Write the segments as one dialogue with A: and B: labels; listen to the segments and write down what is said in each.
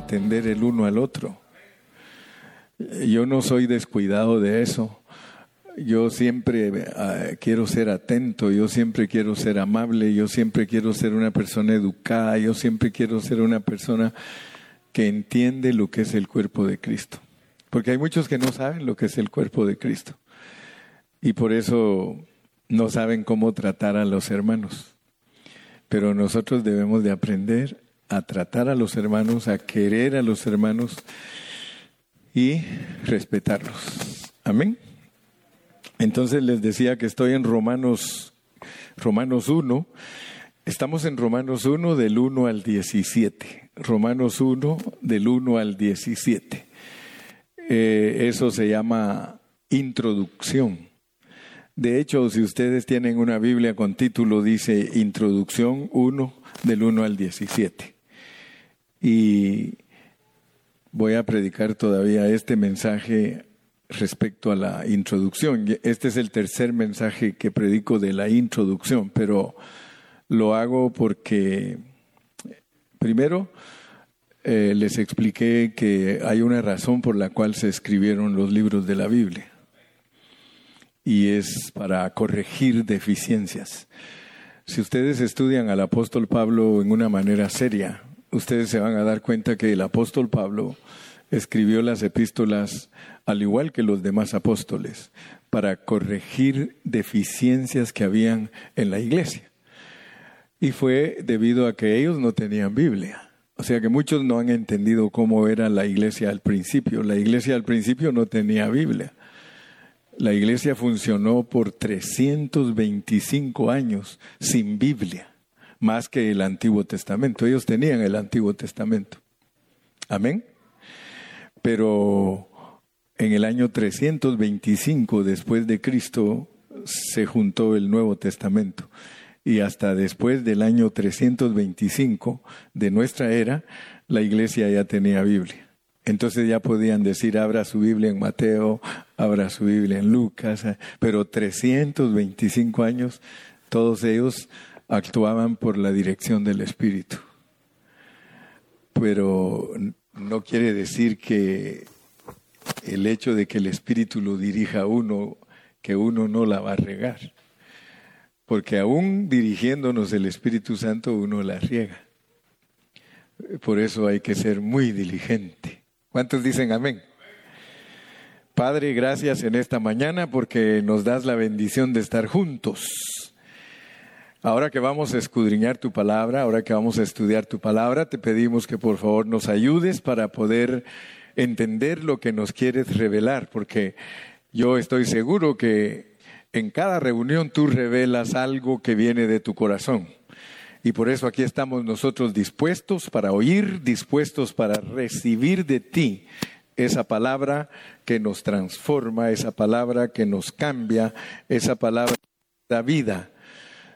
A: atender el uno al otro. Yo no soy descuidado de eso. Yo siempre ah, quiero ser atento, yo siempre quiero ser amable, yo siempre quiero ser una persona educada, yo siempre quiero ser una persona que entiende lo que es el cuerpo de Cristo. Porque hay muchos que no saben lo que es el cuerpo de Cristo. Y por eso no saben cómo tratar a los hermanos. Pero nosotros debemos de aprender a tratar a los hermanos, a querer a los hermanos y respetarlos. Amén. Entonces les decía que estoy en Romanos, Romanos 1. Estamos en Romanos 1 del 1 al 17. Romanos 1 del 1 al 17. Eh, eso se llama introducción. De hecho, si ustedes tienen una Biblia con título, dice Introducción 1 del 1 al 17. Y voy a predicar todavía este mensaje respecto a la introducción. Este es el tercer mensaje que predico de la introducción, pero lo hago porque, primero, eh, les expliqué que hay una razón por la cual se escribieron los libros de la Biblia y es para corregir deficiencias. Si ustedes estudian al apóstol Pablo en una manera seria, ustedes se van a dar cuenta que el apóstol Pablo escribió las epístolas al igual que los demás apóstoles para corregir deficiencias que habían en la iglesia. Y fue debido a que ellos no tenían Biblia. O sea que muchos no han entendido cómo era la iglesia al principio. La iglesia al principio no tenía Biblia. La iglesia funcionó por 325 años sin Biblia, más que el Antiguo Testamento. Ellos tenían el Antiguo Testamento. Amén. Pero en el año 325 después de Cristo se juntó el Nuevo Testamento y hasta después del año 325 de nuestra era, la iglesia ya tenía Biblia. Entonces ya podían decir, abra su Biblia en Mateo, abra su Biblia en Lucas, pero 325 años, todos ellos actuaban por la dirección del Espíritu. Pero no quiere decir que el hecho de que el Espíritu lo dirija a uno, que uno no la va a regar. Porque aún dirigiéndonos el Espíritu Santo uno la riega. Por eso hay que ser muy diligente. ¿Cuántos dicen amén? Padre, gracias en esta mañana porque nos das la bendición de estar juntos. Ahora que vamos a escudriñar tu palabra, ahora que vamos a estudiar tu palabra, te pedimos que por favor nos ayudes para poder entender lo que nos quieres revelar, porque yo estoy seguro que en cada reunión tú revelas algo que viene de tu corazón. Y por eso aquí estamos nosotros dispuestos para oír, dispuestos para recibir de ti esa palabra que nos transforma, esa palabra que nos cambia, esa palabra que da vida.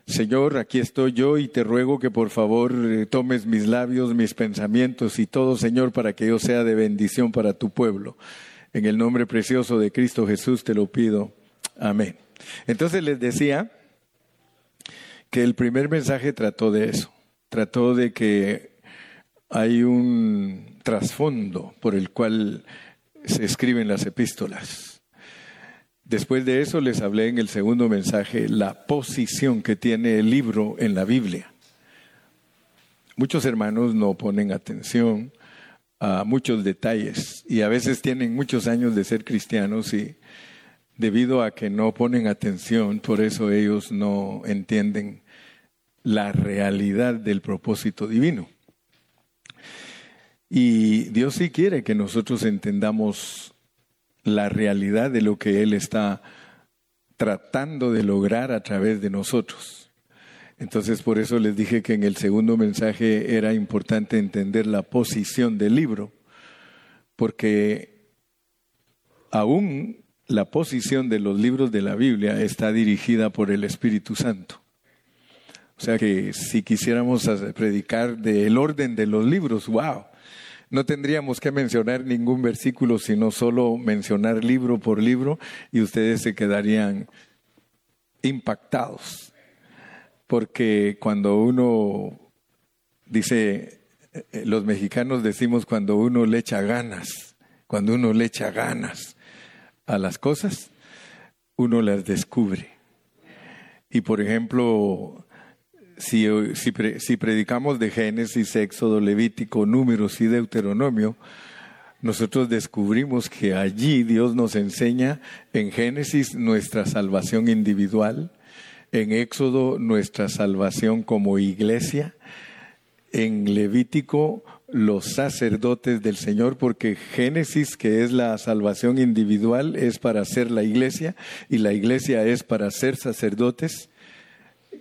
A: Señor, aquí estoy yo y te ruego que por favor eh, tomes mis labios, mis pensamientos y todo, Señor, para que yo sea de bendición para tu pueblo. En el nombre precioso de Cristo Jesús te lo pido. Amén. Entonces les decía que el primer mensaje trató de eso. Trató de que hay un trasfondo por el cual se escriben las epístolas. Después de eso les hablé en el segundo mensaje la posición que tiene el libro en la Biblia. Muchos hermanos no ponen atención a muchos detalles y a veces tienen muchos años de ser cristianos y debido a que no ponen atención, por eso ellos no entienden la realidad del propósito divino. Y Dios sí quiere que nosotros entendamos la realidad de lo que Él está tratando de lograr a través de nosotros. Entonces por eso les dije que en el segundo mensaje era importante entender la posición del libro, porque aún la posición de los libros de la Biblia está dirigida por el Espíritu Santo. O sea que si quisiéramos predicar del orden de los libros, wow, no tendríamos que mencionar ningún versículo, sino solo mencionar libro por libro y ustedes se quedarían impactados. Porque cuando uno dice eh, los mexicanos decimos cuando uno le echa ganas, cuando uno le echa ganas a las cosas, uno las descubre. Y por ejemplo, si, si, predicamos de Génesis, Éxodo, Levítico, Números y Deuteronomio, nosotros descubrimos que allí Dios nos enseña en Génesis nuestra salvación individual, en Éxodo nuestra salvación como iglesia, en Levítico los sacerdotes del Señor, porque Génesis, que es la salvación individual, es para ser la iglesia y la iglesia es para ser sacerdotes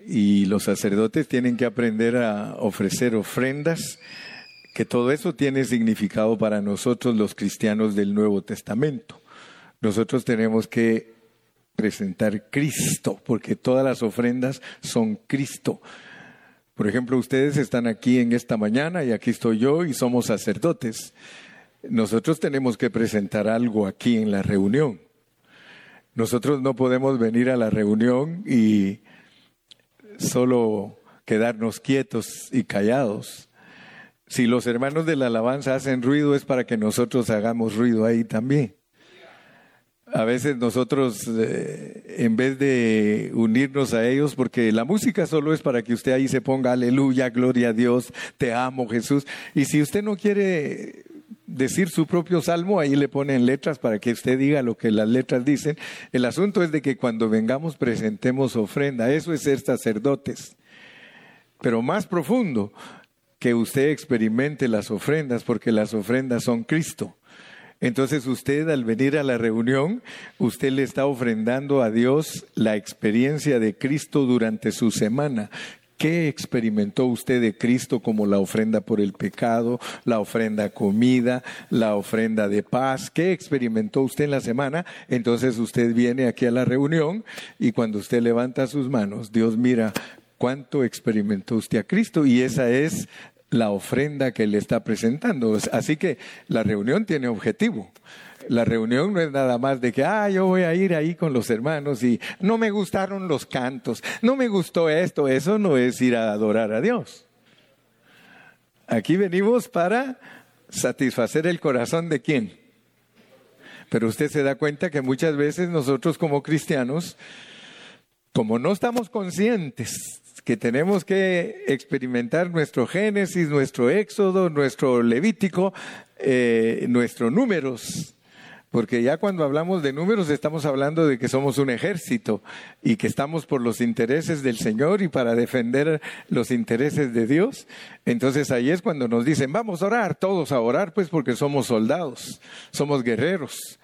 A: y los sacerdotes tienen que aprender a ofrecer ofrendas, que todo eso tiene significado para nosotros los cristianos del Nuevo Testamento. Nosotros tenemos que presentar Cristo, porque todas las ofrendas son Cristo. Por ejemplo, ustedes están aquí en esta mañana y aquí estoy yo y somos sacerdotes. Nosotros tenemos que presentar algo aquí en la reunión. Nosotros no podemos venir a la reunión y solo quedarnos quietos y callados. Si los hermanos de la alabanza hacen ruido es para que nosotros hagamos ruido ahí también. A veces nosotros, eh, en vez de unirnos a ellos, porque la música solo es para que usted ahí se ponga aleluya, gloria a Dios, te amo Jesús. Y si usted no quiere decir su propio salmo, ahí le ponen letras para que usted diga lo que las letras dicen. El asunto es de que cuando vengamos presentemos ofrenda, eso es ser sacerdotes. Pero más profundo, que usted experimente las ofrendas, porque las ofrendas son Cristo. Entonces usted al venir a la reunión, usted le está ofrendando a Dios la experiencia de Cristo durante su semana. ¿Qué experimentó usted de Cristo como la ofrenda por el pecado, la ofrenda comida, la ofrenda de paz? ¿Qué experimentó usted en la semana? Entonces usted viene aquí a la reunión y cuando usted levanta sus manos, Dios mira cuánto experimentó usted a Cristo y esa es la ofrenda que le está presentando. Así que la reunión tiene objetivo. La reunión no es nada más de que, ah, yo voy a ir ahí con los hermanos y no me gustaron los cantos, no me gustó esto, eso no es ir a adorar a Dios. Aquí venimos para satisfacer el corazón de quién. Pero usted se da cuenta que muchas veces nosotros como cristianos, como no estamos conscientes que tenemos que experimentar nuestro Génesis, nuestro Éxodo, nuestro Levítico, eh, nuestros números, porque ya cuando hablamos de números estamos hablando de que somos un ejército y que estamos por los intereses del Señor y para defender los intereses de Dios. Entonces ahí es cuando nos dicen, vamos a orar, todos a orar, pues porque somos soldados, somos guerreros.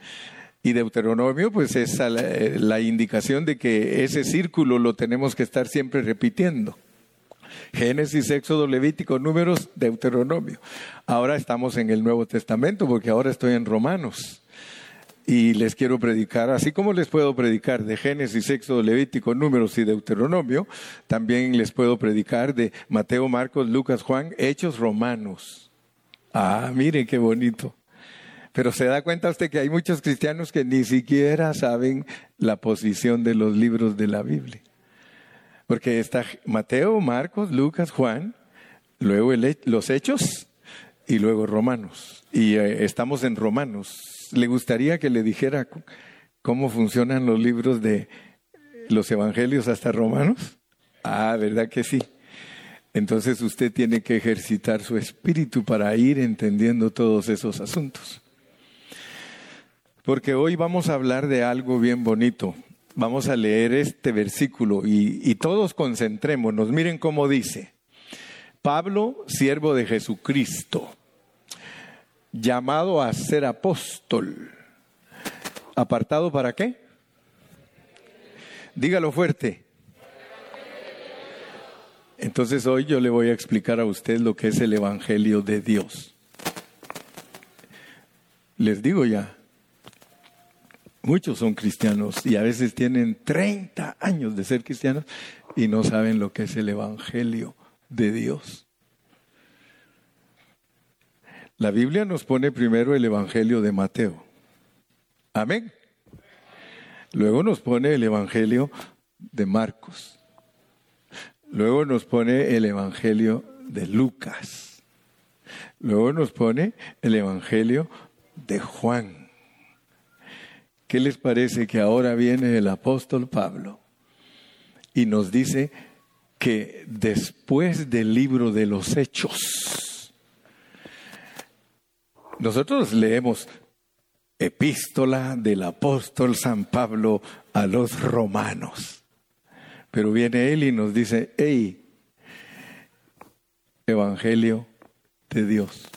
A: Y Deuteronomio, pues es la, la indicación de que ese círculo lo tenemos que estar siempre repitiendo. Génesis, Éxodo, Levítico, Números, Deuteronomio. Ahora estamos en el Nuevo Testamento porque ahora estoy en Romanos y les quiero predicar, así como les puedo predicar de Génesis, Éxodo, Levítico, Números y Deuteronomio, también les puedo predicar de Mateo, Marcos, Lucas, Juan, Hechos, Romanos. Ah, miren qué bonito. Pero se da cuenta usted que hay muchos cristianos que ni siquiera saben la posición de los libros de la Biblia. Porque está Mateo, Marcos, Lucas, Juan, luego los Hechos y luego Romanos. Y eh, estamos en Romanos le gustaría que le dijera cómo funcionan los libros de los evangelios hasta Romanos? Ah, ¿verdad que sí? Entonces usted tiene que ejercitar su espíritu para ir entendiendo todos esos asuntos. Porque hoy vamos a hablar de algo bien bonito. Vamos a leer este versículo y, y todos concentrémonos. Miren cómo dice. Pablo, siervo de Jesucristo llamado a ser apóstol. ¿Apartado para qué? Dígalo fuerte. Entonces hoy yo le voy a explicar a usted lo que es el Evangelio de Dios. Les digo ya, muchos son cristianos y a veces tienen 30 años de ser cristianos y no saben lo que es el Evangelio de Dios. La Biblia nos pone primero el Evangelio de Mateo. Amén. Luego nos pone el Evangelio de Marcos. Luego nos pone el Evangelio de Lucas. Luego nos pone el Evangelio de Juan. ¿Qué les parece que ahora viene el apóstol Pablo y nos dice que después del libro de los hechos, nosotros leemos epístola del apóstol San Pablo a los romanos. Pero viene él y nos dice, hey, Evangelio de Dios.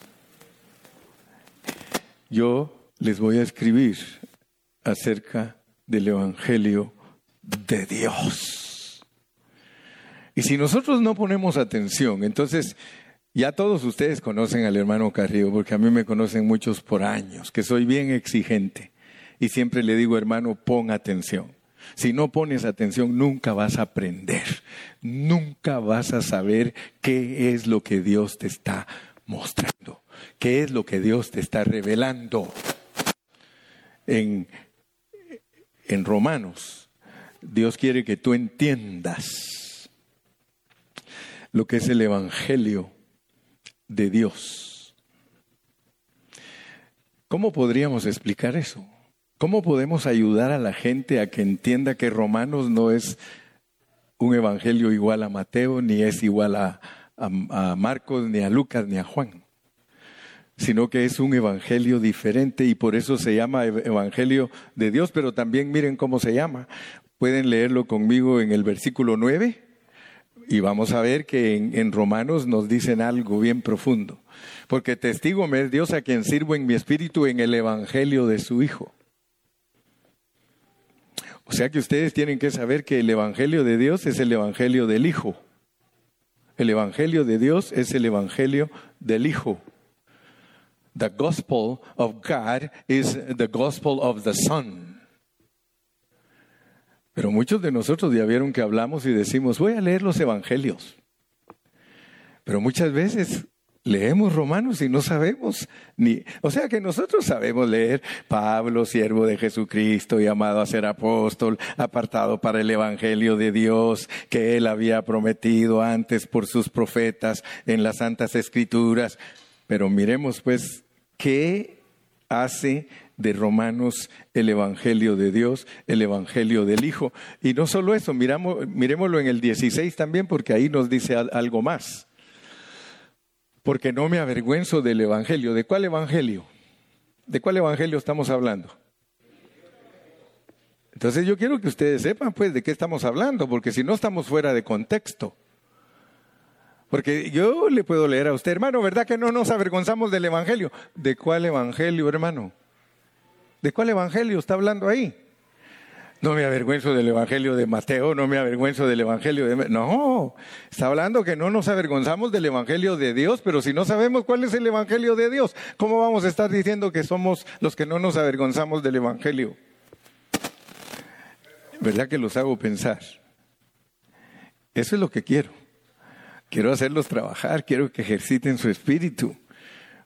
A: Yo les voy a escribir acerca del Evangelio de Dios. Y si nosotros no ponemos atención, entonces ya todos ustedes conocen al hermano Carrillo, porque a mí me conocen muchos por años, que soy bien exigente. Y siempre le digo, hermano, pon atención. Si no pones atención, nunca vas a aprender, nunca vas a saber qué es lo que Dios te está mostrando, qué es lo que Dios te está revelando. En, en Romanos, Dios quiere que tú entiendas lo que es el Evangelio de Dios. ¿Cómo podríamos explicar eso? ¿Cómo podemos ayudar a la gente a que entienda que Romanos no es un evangelio igual a Mateo, ni es igual a, Marcos, ni a Lucas, ni a Juan? sino que es un evangelio diferente y por eso se llama evangelio de Dios, pero también miren cómo se llama. Pueden leerlo conmigo en el versículo 9 y vamos a ver que en, Romanos nos dicen algo bien profundo. Porque testigo me es Dios a quien sirvo en mi espíritu en el Evangelio de su Hijo. O sea que ustedes tienen que saber que el Evangelio de Dios es el Evangelio del Hijo. El Evangelio de Dios es el Evangelio del Hijo. The gospel of God is the gospel of the Son. Pero muchos de nosotros ya vieron que hablamos y decimos, voy a leer los evangelios. Pero muchas veces leemos Romanos y no sabemos ni, o sea que nosotros sabemos leer Pablo, siervo de Jesucristo, llamado a ser apóstol, apartado para el evangelio de Dios que él había prometido antes por sus profetas en las santas escrituras. Pero miremos pues qué hace de Romanos el Evangelio de Dios, el Evangelio del Hijo. Y no solo eso, miramos, miremoslo en el 16 también, porque ahí nos dice algo más. Porque no me avergüenzo del Evangelio. ¿De cuál Evangelio? ¿De cuál Evangelio estamos hablando? Entonces yo quiero que ustedes sepan pues de qué estamos hablando, porque si no estamos fuera de contexto. Porque yo le puedo leer a usted, hermano, ¿verdad que no nos avergonzamos del Evangelio? ¿De cuál Evangelio, hermano? ¿De cuál evangelio está hablando ahí? No me avergüenzo del evangelio de Mateo, no me avergüenzo del evangelio de... No, está hablando que no nos avergonzamos del evangelio de Dios, pero si no sabemos cuál es el evangelio de Dios, ¿cómo vamos a estar diciendo que somos los que no nos avergonzamos del evangelio? ¿Verdad que los hago pensar? Eso es lo que quiero. Quiero hacerlos trabajar, quiero que ejerciten su espíritu,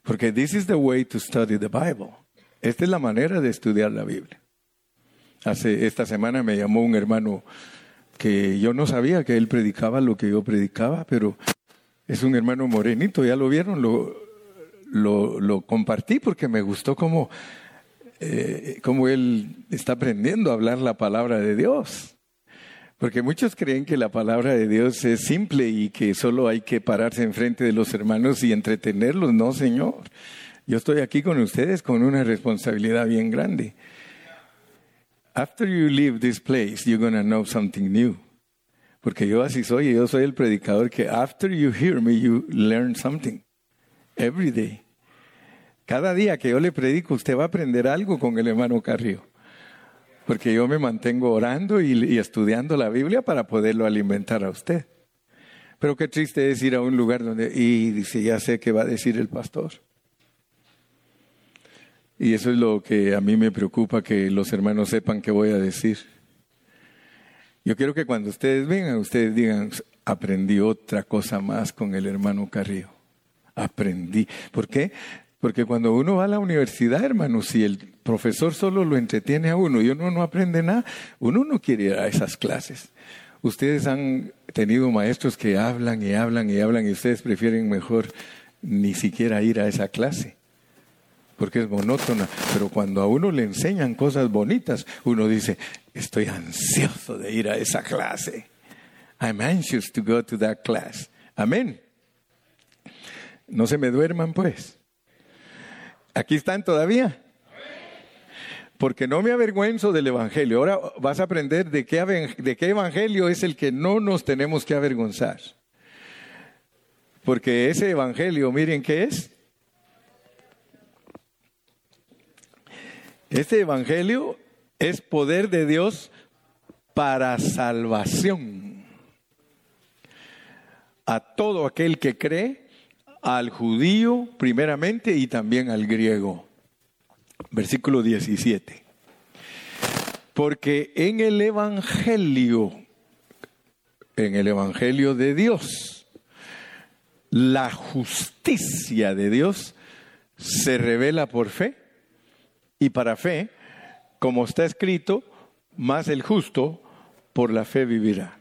A: porque this is the way to study the Bible. Esta es la manera de estudiar la Biblia. Hace esta semana me llamó un hermano que yo no sabía que él predicaba lo que yo predicaba, pero es un hermano morenito, ya lo vieron, lo, lo, compartí porque me gustó cómo, eh, cómo él está aprendiendo a hablar la palabra de Dios. Porque muchos creen que la palabra de Dios es simple y que solo hay que pararse enfrente de los hermanos y entretenerlos. No, Señor. Yo estoy aquí con ustedes con una responsabilidad bien grande. After you leave this place, you're going to know something new. Porque yo así soy, yo soy el predicador que after you hear me, you learn something. Every day. Cada día que yo le predico, usted va a aprender algo con el hermano Carrillo. Porque yo me mantengo orando y, y estudiando la Biblia para poderlo alimentar a usted. Pero qué triste es ir a un lugar donde, y dice, ya sé qué va a decir el pastor. Y eso es lo que a mí me preocupa, que los hermanos sepan qué voy a decir. Yo quiero que cuando ustedes vengan, ustedes digan, aprendí otra cosa más con el hermano Carrillo. Aprendí. ¿Por qué? Porque cuando uno va a la universidad, hermano, si el profesor solo lo entretiene a uno y uno no aprende nada, uno no quiere ir a esas clases. Ustedes han tenido maestros que hablan y hablan y hablan y ustedes prefieren mejor ni siquiera ir a esa clase, porque es monótona. Pero cuando a uno le enseñan cosas bonitas, uno dice, estoy ansioso de ir a esa clase. I'm anxious to go to that class. Amén. No se me duerman, pues. Aquí están todavía. Porque no me avergüenzo del Evangelio. Ahora vas a aprender de qué, de qué Evangelio es el que no nos tenemos que avergonzar. Porque ese Evangelio, miren qué es. Este Evangelio es poder de Dios para salvación a todo aquel que cree, al judío primeramente y también al griego. Versículo 17. Porque en el Evangelio, en el Evangelio de Dios, la justicia de Dios se revela por fe y para fe, como está escrito, más el justo por la fe vivirá.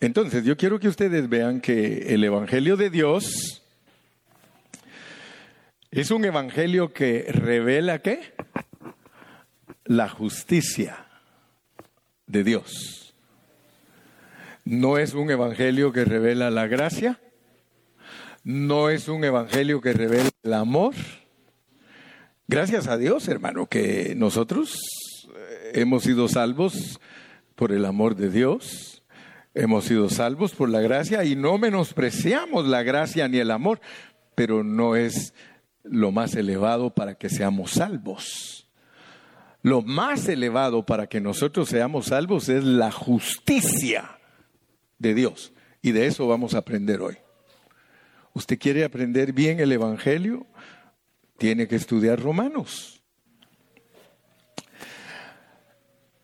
A: Entonces, yo quiero que ustedes vean que el Evangelio de Dios es un Evangelio que revela qué? La justicia de Dios. No es un Evangelio que revela la gracia, no es un Evangelio que revela el amor. Gracias a Dios, hermano, que nosotros eh, hemos sido salvos por el amor de Dios Hemos sido salvos por la gracia y no menospreciamos la gracia ni el amor, pero no es lo más elevado para que seamos salvos. Lo más elevado para que nosotros seamos salvos es la justicia de Dios. Y de eso vamos a aprender hoy. ¿Usted quiere aprender bien el Evangelio? Tiene que estudiar Romanos.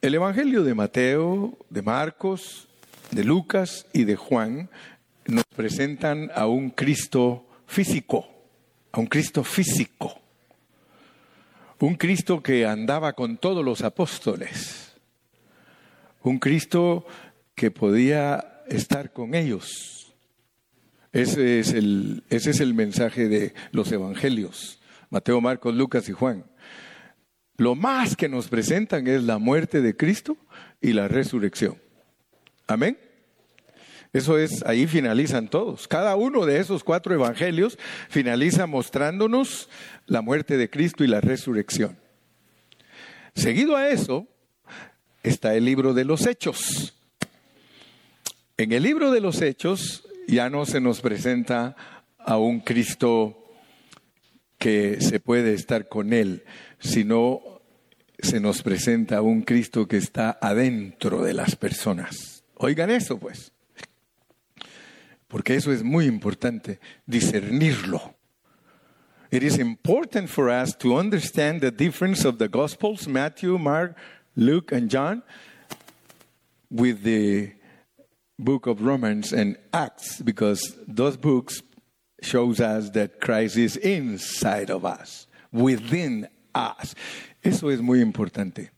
A: El Evangelio de Mateo, de Marcos, de Lucas y de Juan nos presentan a un Cristo físico, a un Cristo físico, un Cristo que andaba con todos los apóstoles, un Cristo que podía estar con ellos. Ese es el, ese es el mensaje de los evangelios, Mateo, Marcos, Lucas y Juan. Lo más que nos presentan es la muerte de Cristo y la resurrección. Amén. Eso es, ahí finalizan todos. Cada uno de esos cuatro evangelios finaliza mostrándonos la muerte de Cristo y la resurrección. Seguido a eso está el libro de los Hechos. En el libro de los Hechos ya no se nos presenta a un Cristo que se puede estar con Él, sino se nos presenta un Cristo que está adentro de las personas. Oigan eso, pues porque eso es muy importante, discernirlo. It is important for us to understand the difference of the Gospels, Matthew, Mark, Luke, and John, with the book of Romans and Acts, because those books shows us that Christ is inside of us, within us. Eso es muy importante.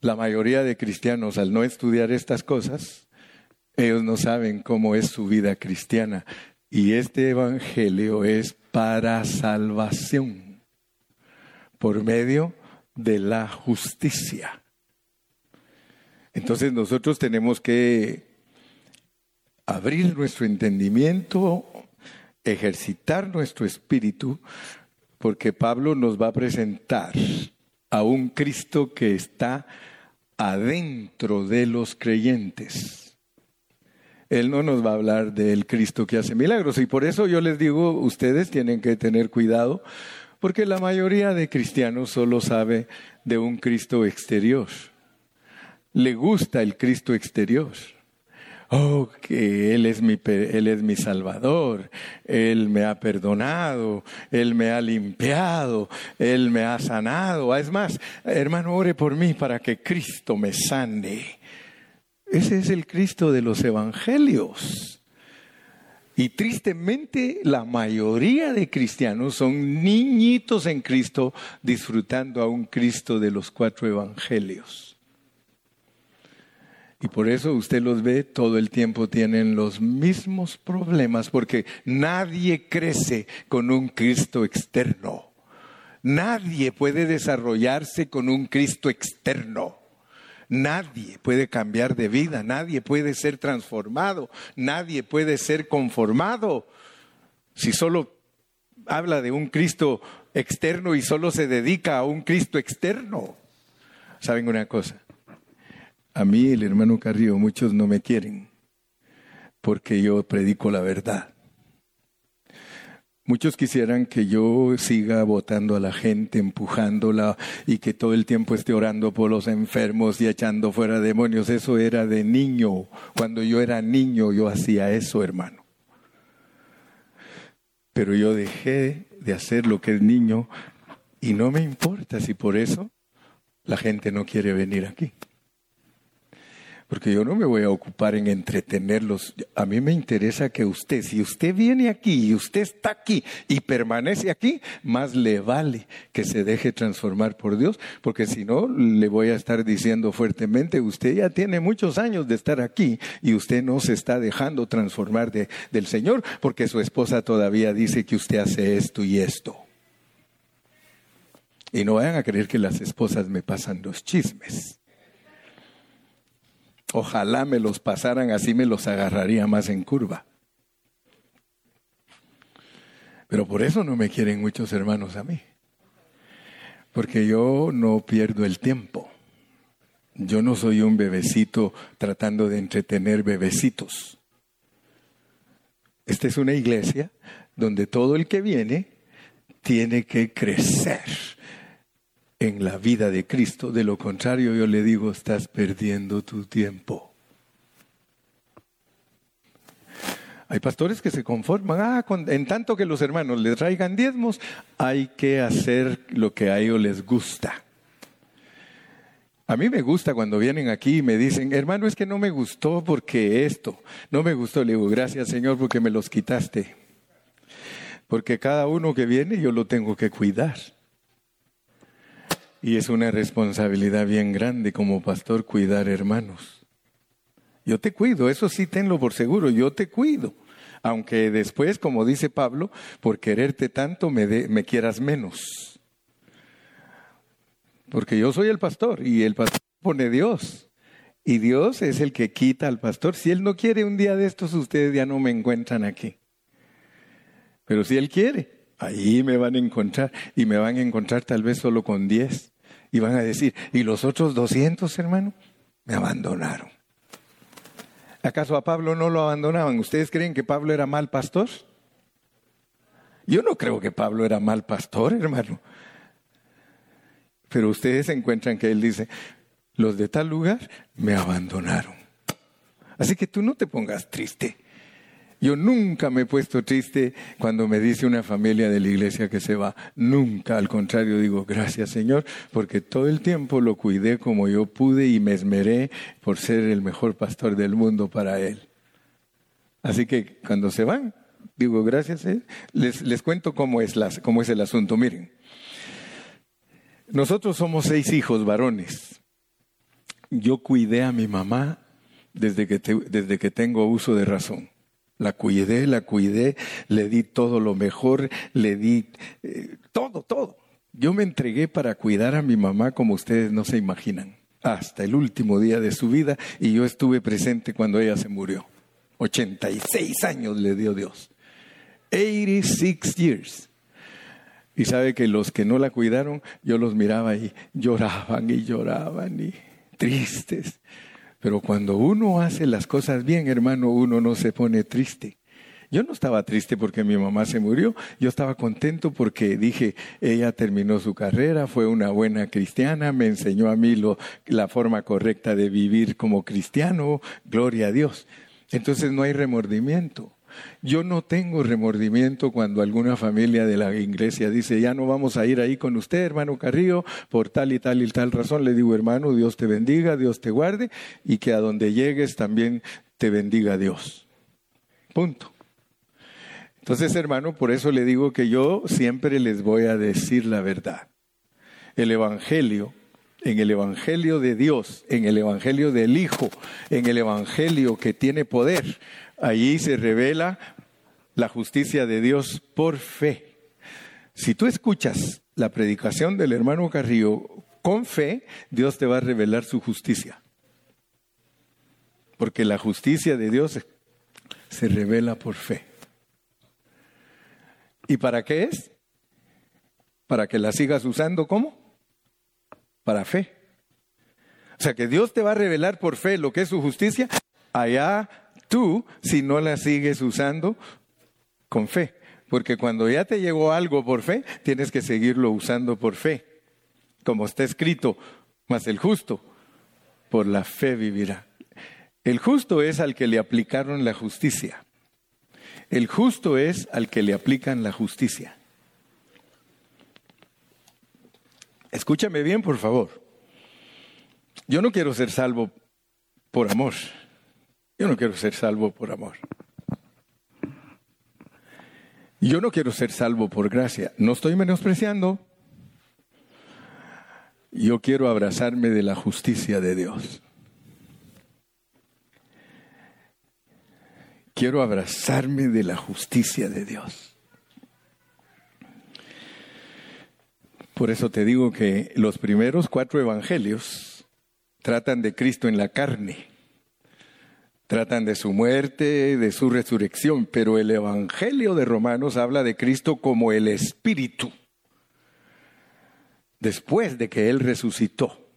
A: La mayoría de cristianos, al no estudiar estas cosas, ellos no saben cómo es su vida cristiana. Y este Evangelio es para salvación por medio de la justicia. Entonces nosotros tenemos que abrir nuestro entendimiento, ejercitar nuestro espíritu, porque Pablo nos va a presentar a un Cristo que está adentro de los creyentes. Él no nos va a hablar del Cristo que hace milagros. Y por eso yo les digo, ustedes tienen que tener cuidado, porque la mayoría de cristianos solo sabe de un Cristo exterior. Le gusta el Cristo exterior. Oh, que Él es mi, Él es mi Salvador, Él me ha perdonado, Él me ha limpiado, Él me ha sanado. Es más, hermano, ore por mí para que Cristo me sane. Ese es el Cristo de los evangelios. Y tristemente la mayoría de cristianos son niñitos en Cristo disfrutando a un Cristo de los cuatro evangelios. Y por eso usted los ve todo el tiempo tienen los mismos problemas, porque nadie crece con un Cristo externo. Nadie puede desarrollarse con un Cristo externo. Nadie puede cambiar de vida, nadie puede ser transformado, nadie puede ser conformado. Si solo habla de un Cristo externo y solo se dedica a un Cristo externo. ¿Saben una cosa? A mí, el hermano Carrillo, muchos no me quieren porque yo predico la verdad. Muchos quisieran que yo siga votando a la gente, empujándola y que todo el tiempo esté orando por los enfermos y echando fuera demonios. Eso era de niño. Cuando yo era niño yo hacía eso, hermano. Pero yo dejé de hacer lo que es niño y no me importa si por eso la gente no quiere venir aquí porque yo no me voy a ocupar en entretenerlos. A mí me interesa que usted, si usted viene aquí y usted está aquí y permanece aquí, más le vale que se deje transformar por Dios, porque si no, le voy a estar diciendo fuertemente, usted ya tiene muchos años de estar aquí y usted no se está dejando transformar de, del Señor, porque su esposa todavía dice que usted hace esto y esto. Y no vayan a creer que las esposas me pasan los chismes. Ojalá me los pasaran, así me los agarraría más en curva. Pero por eso no me quieren muchos hermanos a mí. Porque yo no pierdo el tiempo. Yo no soy un bebecito tratando de entretener bebecitos. Esta es una iglesia donde todo el que viene tiene que crecer en la vida de Cristo. De lo contrario, yo le digo, estás perdiendo tu tiempo. Hay pastores que se conforman, ah, en tanto que los hermanos les traigan diezmos, hay que hacer lo que a ellos les gusta. A mí me gusta cuando vienen aquí y me dicen, hermano, es que no me gustó porque esto, no me gustó. Le digo, gracias Señor porque me los quitaste. Porque cada uno que viene yo lo tengo que cuidar. Y es una responsabilidad bien grande como pastor cuidar hermanos. Yo te cuido, eso sí tenlo por seguro, yo te cuido. Aunque después, como dice Pablo, por quererte tanto me, me quieras menos. Porque yo soy el pastor y el pastor pone Dios. Y Dios es el que quita al pastor. Si Él no quiere un día de estos, ustedes ya no me encuentran aquí. Pero si Él quiere, ahí me van a encontrar. Y me van a encontrar tal vez solo con diez. Y van a decir, ¿y los otros 200, hermano? Me abandonaron. ¿Acaso a Pablo no lo abandonaban? ¿Ustedes creen que Pablo era mal pastor? Yo no creo que Pablo era mal pastor, hermano. Pero ustedes encuentran que él dice, los de tal lugar me abandonaron. Así que tú no te pongas triste. Yo nunca me he puesto triste cuando me dice una familia de la iglesia que se va. Nunca, al contrario, digo, gracias Señor, porque todo el tiempo lo cuidé como yo pude y me esmeré por ser el mejor pastor del mundo para Él. Así que cuando se van, digo, gracias. ¿eh? Les, les cuento cómo es, cómo es el asunto. Miren, nosotros somos seis hijos varones. Yo cuidé a mi mamá desde que, desde que tengo uso de razón. La cuidé, la cuidé, le di todo lo mejor, le di eh, todo, todo. Yo me entregué para cuidar a mi mamá como ustedes no se imaginan, hasta el último día de su vida y yo estuve presente cuando ella se murió. 86 años le dio Dios. 86 years. Y sabe que los que no la cuidaron, yo los miraba y lloraban y lloraban y tristes. Pero cuando uno hace las cosas bien, hermano, uno no se pone triste. Yo no estaba triste porque mi mamá se murió, yo estaba contento porque dije, ella terminó su carrera, fue una buena cristiana, me enseñó a mí lo, la forma correcta de vivir como cristiano, gloria a Dios. Entonces no hay remordimiento. Yo no tengo remordimiento cuando alguna familia de la iglesia dice, ya no vamos a ir ahí con usted, hermano Carrillo, por tal y tal y tal razón. Le digo, hermano, Dios te bendiga, Dios te guarde y que a donde llegues también te bendiga Dios. Punto. Entonces, hermano, por eso le digo que yo siempre les voy a decir la verdad. El Evangelio en el Evangelio de Dios, en el Evangelio del Hijo, en el Evangelio que tiene poder, allí se revela la justicia de Dios por fe. Si tú escuchas la predicación del hermano Carrillo con fe, Dios te va a revelar su justicia. Porque la justicia de Dios se revela por fe. ¿Y para qué es? Para que la sigas usando ¿cómo? Para fe. O sea que Dios te va a revelar por fe lo que es su justicia. Allá tú, si no la sigues usando con fe. Porque cuando ya te llegó algo por fe, tienes que seguirlo usando por fe. Como está escrito, mas el justo por la fe vivirá. El justo es al que le aplicaron la justicia. El justo es al que le aplican la justicia. Escúchame bien, por favor. Yo no quiero ser salvo por amor. Yo no quiero ser salvo por amor. Yo no quiero ser salvo por gracia. No estoy menospreciando. Yo quiero abrazarme de la justicia de Dios. Quiero abrazarme de la justicia de Dios. Por eso te digo que los primeros cuatro evangelios tratan de Cristo en la carne, tratan de su muerte, de su resurrección, pero el Evangelio de Romanos habla de Cristo como el Espíritu, después de que Él resucitó.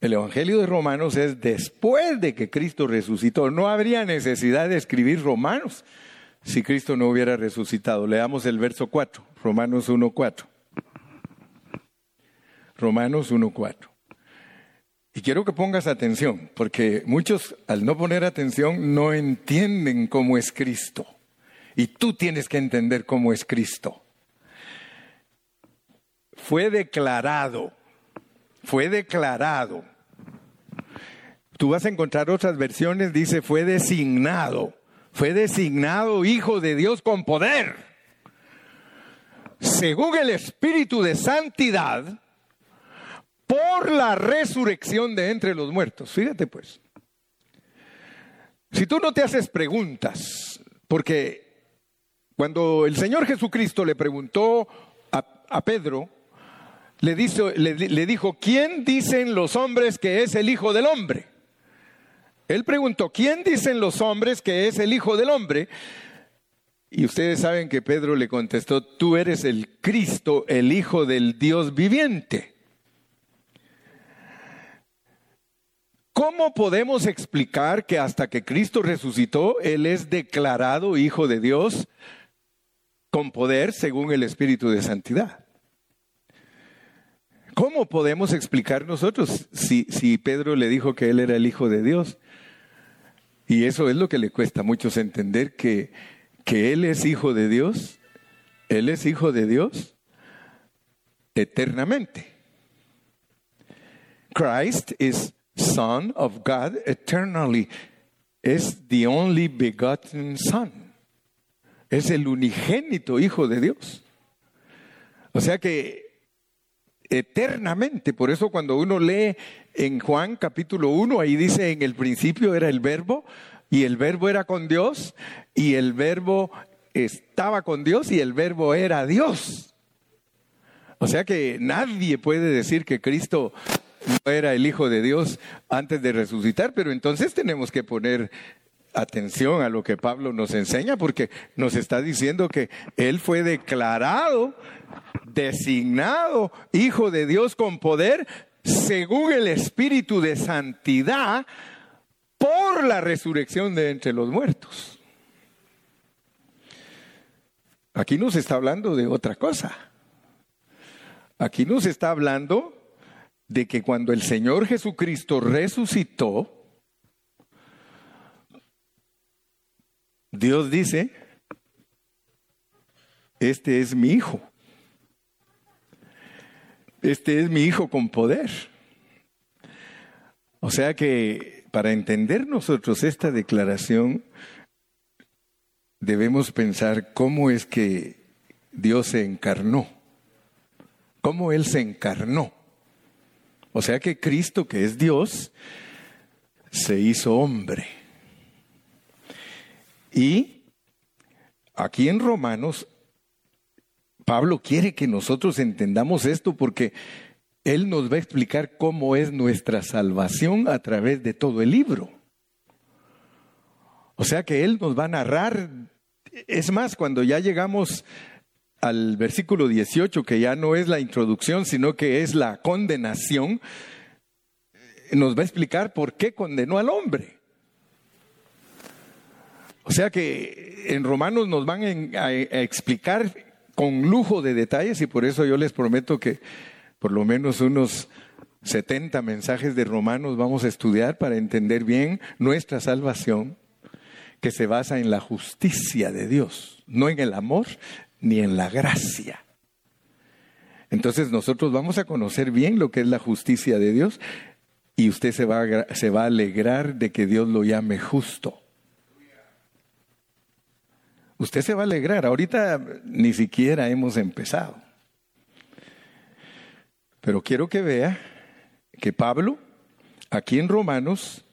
A: El Evangelio de Romanos es después de que Cristo resucitó. No habría necesidad de escribir Romanos si Cristo no hubiera resucitado. Leamos el verso 4, Romanos 1.4. Romanos 1.4. Y quiero que pongas atención, porque muchos al no poner atención no entienden cómo es Cristo. Y tú tienes que entender cómo es Cristo. Fue declarado fue declarado. Tú vas a encontrar otras versiones, dice, fue designado. Fue designado hijo de Dios con poder. Según el Espíritu de Santidad, por la resurrección de entre los muertos. Fíjate pues. Si tú no te haces preguntas, porque cuando el Señor Jesucristo le preguntó a, Pedro, le, le, dijo, ¿quién dicen los hombres que es el Hijo del Hombre? Él preguntó, ¿quién dicen los hombres que es el Hijo del Hombre? Y ustedes saben que Pedro le contestó, tú eres el Cristo, el Hijo del Dios viviente. ¿Cómo podemos explicar que hasta que Cristo resucitó, Él es declarado Hijo de Dios con poder según el Espíritu de Santidad? ¿Cómo podemos explicar nosotros si, si Pedro le dijo que él era el Hijo de Dios? Y eso es lo que le cuesta a muchos entender que, que Él es Hijo de Dios. Él es Hijo de Dios eternamente. Christ is Son of God eternally. Es the only begotten Son. Es el unigénito Hijo de Dios. O sea que eternamente. Por eso cuando uno lee en Juan capítulo 1, ahí dice, en el principio era el verbo y el verbo era con Dios y el verbo estaba con Dios y el verbo era Dios. O sea que nadie puede decir que Cristo no era el Hijo de Dios antes de resucitar, pero entonces tenemos que poner atención a lo que Pablo nos enseña porque nos está diciendo que Él fue declarado designado Hijo de Dios con poder según el Espíritu de Santidad por la resurrección de entre los muertos. Aquí no se está hablando de otra cosa. Aquí nos está hablando de que cuando el Señor Jesucristo resucitó, Dios dice, este es mi hijo este es mi hijo con poder. O sea que para entender nosotros esta declaración, debemos pensar cómo es que Dios se encarnó, cómo Él se encarnó. O sea que Cristo, que es Dios, se hizo hombre. Y aquí en Romanos, Pablo quiere que nosotros entendamos esto porque él nos va a explicar cómo es nuestra salvación a través de todo el libro. O sea que Él nos va a narrar. Es más, cuando ya llegamos al versículo 18, que ya no es la introducción, sino que es la condenación, nos va a explicar por qué condenó al hombre. O sea que en Romanos nos van a, explicar con lujo de detalles y por eso yo les prometo que por lo menos unos 70 mensajes de Romanos vamos a estudiar para entender bien nuestra salvación, que se basa en la justicia de Dios, no en el amor ni en la gracia. Entonces nosotros vamos a conocer bien lo que es la justicia de Dios y usted se va a, se va a alegrar de que Dios lo llame justo. Usted se va a alegrar. Ahorita ni siquiera hemos empezado. Pero quiero que vea que Pablo, aquí en Romanos,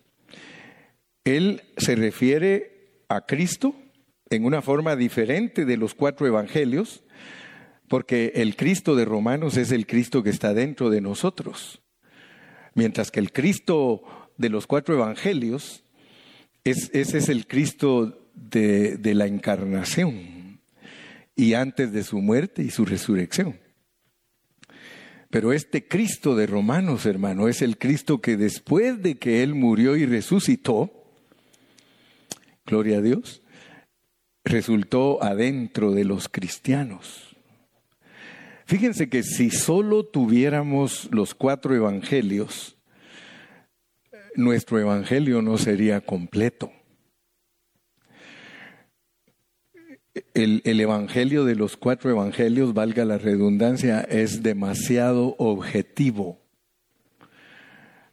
A: él se refiere a Cristo en una forma diferente de los cuatro evangelios, porque el Cristo de Romanos es el Cristo que está dentro de nosotros, mientras que el Cristo de los cuatro evangelios, es, ese es el Cristo de, de la encarnación y antes de su muerte y su resurrección. Pero este Cristo de Romanos, hermano, es el Cristo que después de que Él murió y resucitó, gloria a Dios, resultó adentro de los cristianos. Fíjense que si solo tuviéramos los cuatro evangelios, nuestro evangelio no sería completo. El, el, evangelio de los cuatro evangelios, valga la redundancia, es demasiado objetivo.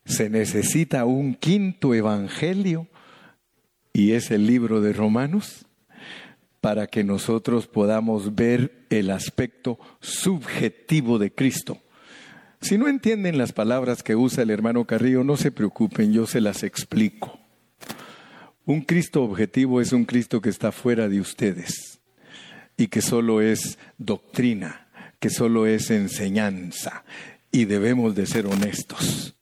A: Se necesita un quinto evangelio y es el libro de Romanos para que nosotros podamos ver el aspecto subjetivo de Cristo. Si no entienden las palabras que usa el hermano Carrillo, no se preocupen, yo se las explico. Un Cristo objetivo es un Cristo que está fuera de ustedes y que solo es doctrina, que solo es enseñanza. Y debemos de ser honestos.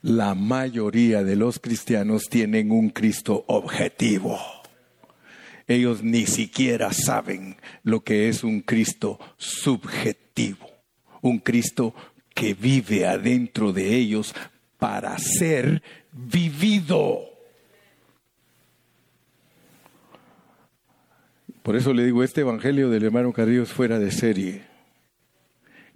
A: La mayoría de los cristianos tienen un Cristo objetivo ellos ni siquiera saben lo que es un Cristo subjetivo, un Cristo que vive adentro de ellos para ser vivido. Por eso le digo, este Evangelio del hermano Carrillo es fuera de serie.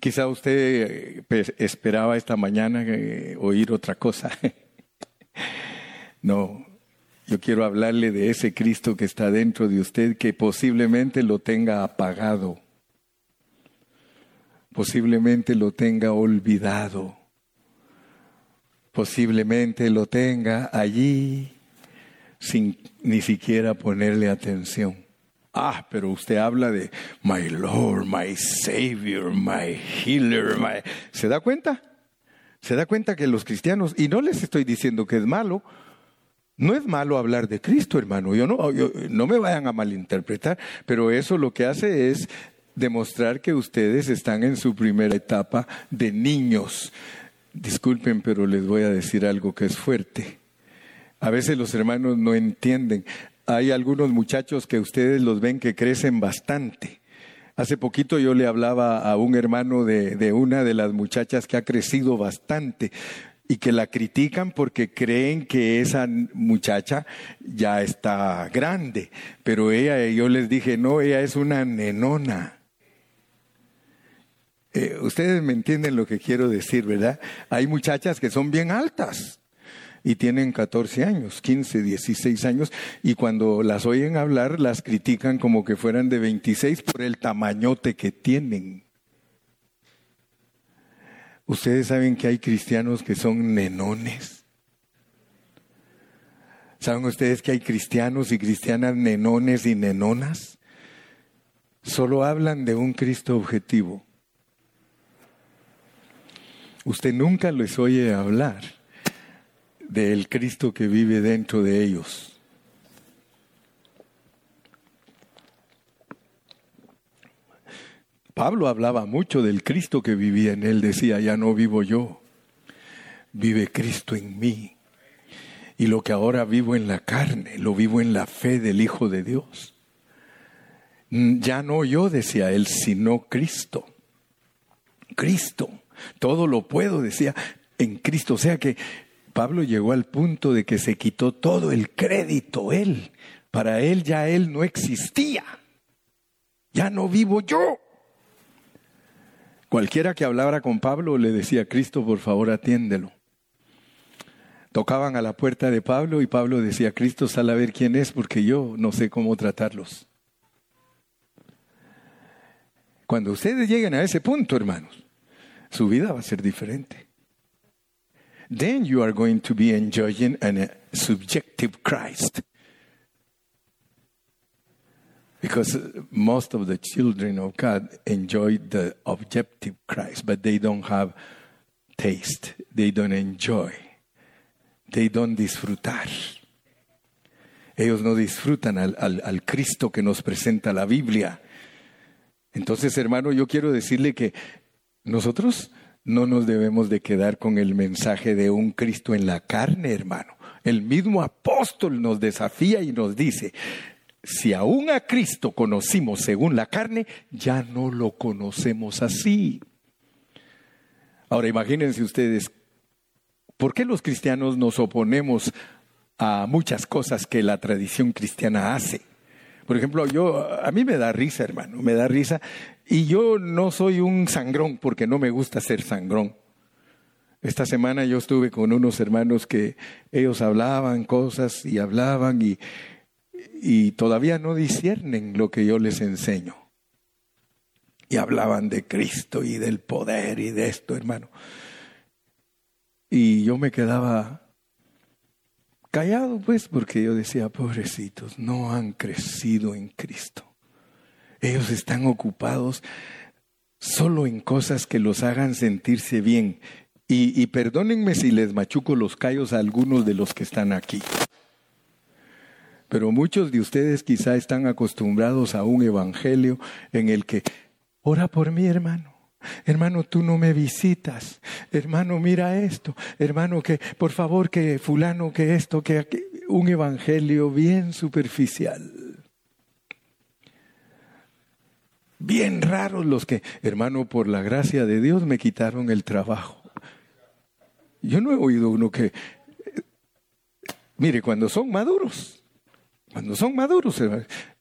A: Quizá usted eh, esperaba esta mañana eh, oír otra cosa. no, yo quiero hablarle de ese Cristo que está dentro de usted, que posiblemente lo tenga apagado, posiblemente lo tenga olvidado, posiblemente lo tenga allí sin ni siquiera ponerle atención. Ah, pero usted habla de my Lord, my Savior, my Healer, my... ¿Se da cuenta? ¿Se da cuenta que los cristianos, y no les estoy diciendo que es malo, no es malo hablar de Cristo, hermano. Yo no, no me vayan a malinterpretar, pero eso lo que hace es demostrar que ustedes están en su primera etapa de niños. Disculpen, pero les voy a decir algo que es fuerte. A veces los hermanos no entienden. Hay algunos muchachos que ustedes los ven que crecen bastante. Hace poquito yo le hablaba a un hermano de una de las muchachas que ha crecido bastante y que la critican porque creen que esa muchacha ya está grande. Pero ella, yo les dije, no, ella es una nenona. Eh, ustedes me entienden lo que quiero decir, ¿verdad? Hay muchachas que son bien altas y tienen 14 años, 15, 16 años, y cuando las oyen hablar las critican como que fueran de 26 por el tamañote que tienen. Ustedes saben que hay cristianos que son nenones. ¿Saben ustedes que hay cristianos y cristianas nenones y nenonas? Solo hablan de un Cristo objetivo. usted nunca les oye hablar del Cristo que vive dentro de ellos. Pablo hablaba mucho del Cristo que vivía en él, decía, ya no vivo yo, vive Cristo en mí. Y lo que ahora vivo en la carne, lo vivo en la fe del Hijo de Dios. Mm, ya no yo, decía él, sino Cristo. Cristo. Todo lo puedo, decía, en Cristo. O sea que Pablo llegó al punto de que se quitó todo el crédito él. Para él ya él no existía. Ya no vivo yo. Cualquiera que hablara con Pablo le decía, Cristo, por favor, atiéndelo. Tocaban a la puerta de Pablo y Pablo decía, Cristo, sal a ver quién es porque yo no sé cómo tratarlos. Cuando ustedes lleguen a ese punto, hermanos, su vida va a ser diferente. Then you are going to be enjoying a subjective Christ. Because most of the children of God enjoy the objective Christ, but they don't have taste. They don't enjoy. They don't disfrutar. Ellos no disfrutan al, al, al Cristo que nos presenta la Biblia. Entonces, hermano, yo quiero decirle que nosotros no nos debemos de quedar con el mensaje de un Cristo en la carne, hermano. El mismo apóstol nos desafía y nos dice, si aún a Cristo conocimos según la carne, ya no lo conocemos así. Ahora imagínense ustedes, ¿por qué los cristianos nos oponemos a muchas cosas que la tradición cristiana hace? Por ejemplo, yo a mí me da risa, hermano, me da risa y yo no soy un sangrón porque no me gusta ser sangrón. Esta semana yo estuve con unos hermanos que ellos hablaban cosas y hablaban y, y todavía no disciernen lo que yo les enseño. Y hablaban de Cristo y del poder y de esto, hermano. Y yo me quedaba callado, pues, porque yo decía, pobrecitos, no han crecido en Cristo. Ellos están ocupados solo en cosas que los hagan sentirse bien. Y, y perdónenme si les machuco los callos a algunos de los que están aquí. Pero muchos de ustedes quizá están acostumbrados a un evangelio en el que, ora por mí, hermano. Hermano, tú no me visitas. Hermano, mira esto. Hermano, que por favor, que fulano, que esto, que un evangelio bien superficial. Bien raros los que, hermano, por la gracia de Dios me quitaron el trabajo. Yo no he oído uno que, mire, cuando son maduros, cuando son maduros,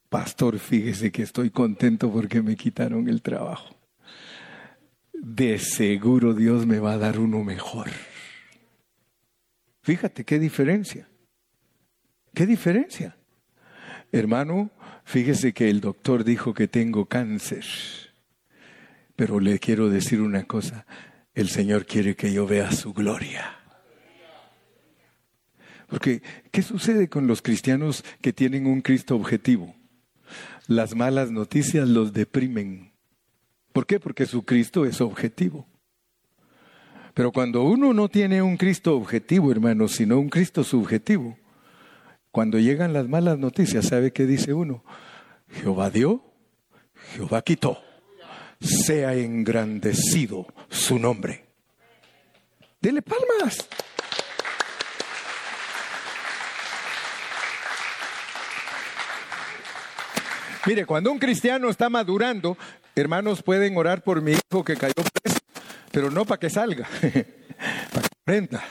A: pastor, fíjese que estoy contento porque me quitaron el trabajo. De seguro Dios me va a dar uno mejor. Fíjate qué diferencia. ¿Qué diferencia? Hermano, fíjese que el doctor dijo que tengo cáncer. Pero le quiero decir una cosa, el Señor quiere que yo vea su gloria. Porque, ¿qué sucede con los cristianos que tienen un Cristo objetivo? Las malas noticias los deprimen. ¿Por qué? Porque su Cristo es objetivo. Pero cuando uno no tiene un Cristo objetivo, hermano, sino un Cristo subjetivo, cuando llegan las malas noticias, ¿sabe qué dice uno? Jehová dio, Jehová quitó. Sea engrandecido su nombre. Dele palmas. Mire, cuando un cristiano está madurando, hermanos pueden orar por mi hijo que cayó preso, pero no para que salga, para que aprenda,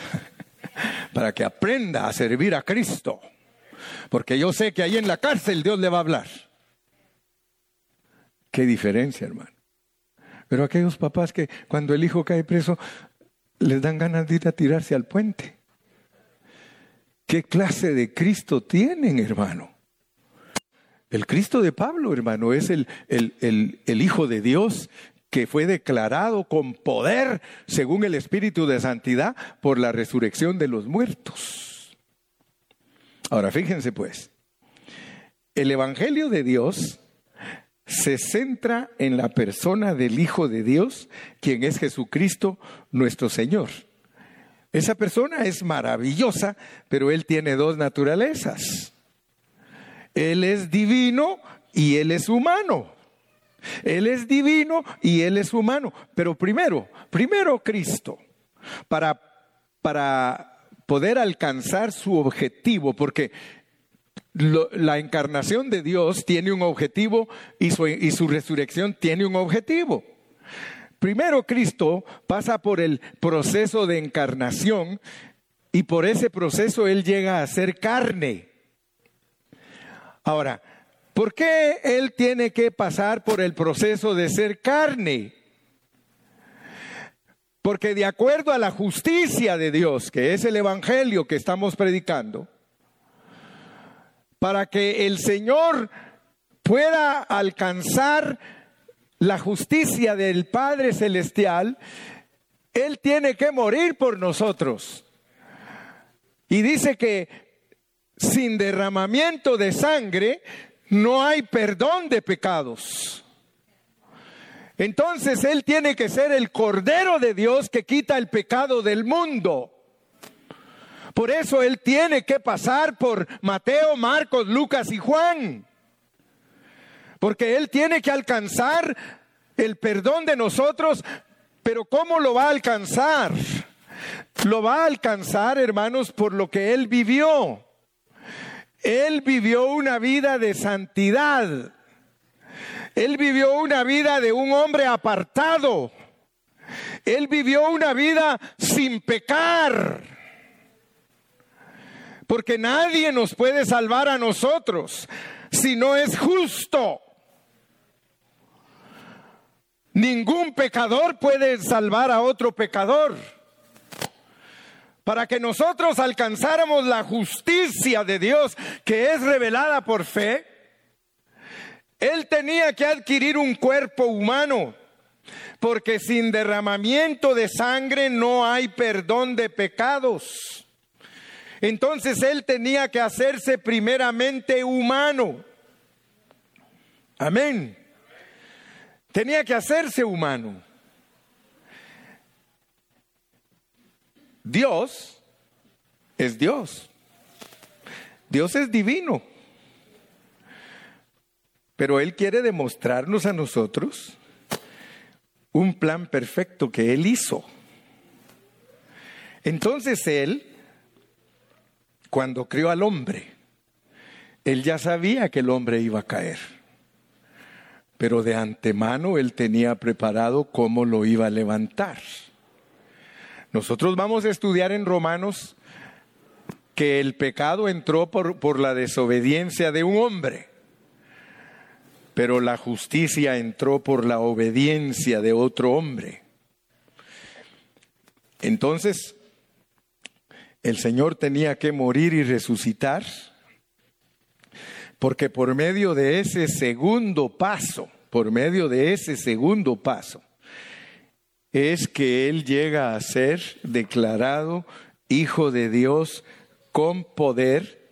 A: para que aprenda a servir a Cristo. Porque yo sé que ahí en la cárcel Dios le va a hablar. Qué diferencia, hermano. Pero aquellos papás que cuando el hijo cae preso les dan ganas de ir a tirarse al puente. ¿Qué clase de Cristo tienen, hermano? El Cristo de Pablo, hermano, es el, el, el, Hijo de Dios que fue declarado con poder, según el Espíritu de Santidad, por la resurrección de los muertos. Ahora, fíjense pues, el Evangelio de Dios se centra en la persona del Hijo de Dios, quien es Jesucristo nuestro Señor. Esa persona es maravillosa, pero Él tiene dos naturalezas. Él es divino y Él es humano. Él es divino y Él es humano. Pero primero, primero Cristo, para, para poder alcanzar su objetivo, porque la encarnación de Dios tiene un objetivo y su, y su resurrección tiene un objetivo. Primero Cristo pasa por el proceso de encarnación y por ese proceso Él llega a ser carne. Ahora, ¿por qué Él tiene que pasar por el proceso de ser carne? Porque de acuerdo a la justicia de Dios, que es el Evangelio que estamos predicando, para que el Señor pueda alcanzar la justicia del Padre Celestial, Él tiene que morir por nosotros. Y dice que sin derramamiento de sangre no hay perdón de pecados. Entonces Él tiene que ser el Cordero de Dios que quita el pecado del mundo. Por eso Él tiene que pasar por Mateo, Marcos, Lucas y Juan. Porque Él tiene que alcanzar el perdón de nosotros, pero ¿cómo lo va a alcanzar? Lo va a alcanzar, hermanos, por lo que Él vivió. Él vivió una vida de santidad. Él vivió una vida de un hombre apartado. Él vivió una vida sin pecar. Porque nadie nos puede salvar a nosotros si no es justo. Ningún pecador puede salvar a otro pecador. Para que nosotros alcanzáramos la justicia de Dios que es revelada por fe, Él tenía que adquirir un cuerpo humano, porque sin derramamiento de sangre no hay perdón de pecados. Entonces Él tenía que hacerse primeramente humano. Amén. Tenía que hacerse humano. Dios es Dios. Dios es divino. Pero Él quiere demostrarnos a nosotros un plan perfecto que Él hizo. Entonces Él, cuando crió al hombre, Él ya sabía que el hombre iba a caer pero de antemano él tenía preparado cómo lo iba a levantar. Nosotros vamos a estudiar en Romanos que el pecado entró por, por la desobediencia de un hombre, pero la justicia entró por la obediencia de otro hombre. Entonces, el Señor tenía que morir y resucitar porque por medio de ese segundo paso, por medio de ese segundo paso, es que Él llega a ser declarado Hijo de Dios con poder,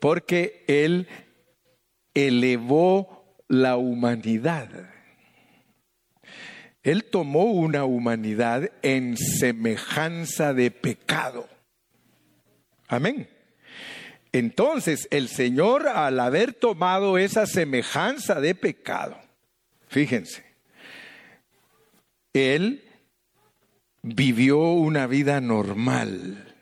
A: porque Él elevó la humanidad. Él tomó una humanidad en semejanza de pecado. Amén. Entonces el Señor al haber tomado esa semejanza de pecado, fíjense, Él vivió una vida normal.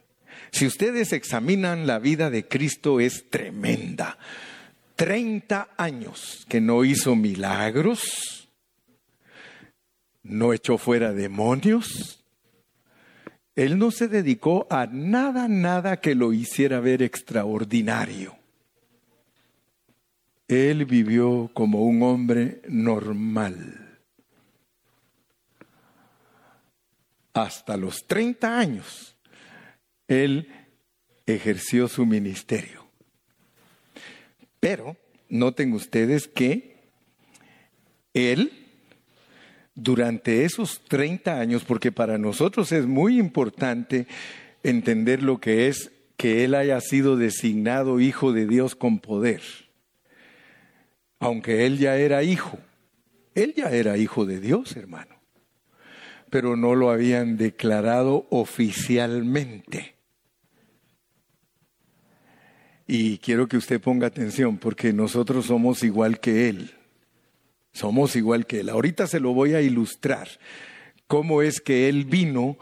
A: Si ustedes examinan la vida de Cristo es tremenda. Treinta años que no hizo milagros, no echó fuera demonios, él no se dedicó a nada, nada que lo hiciera ver extraordinario. Él vivió como un hombre normal. Hasta los 30 años, él ejerció su ministerio. Pero noten ustedes que él durante esos 30 años, porque para nosotros es muy importante entender lo que es que Él haya sido designado Hijo de Dios con poder, aunque Él ya era hijo, Él ya era hijo de Dios, hermano, pero no lo habían declarado oficialmente. Y quiero que usted ponga atención porque nosotros somos igual que Él. Somos igual que Él. Ahorita se lo voy a ilustrar. Cómo es que Él vino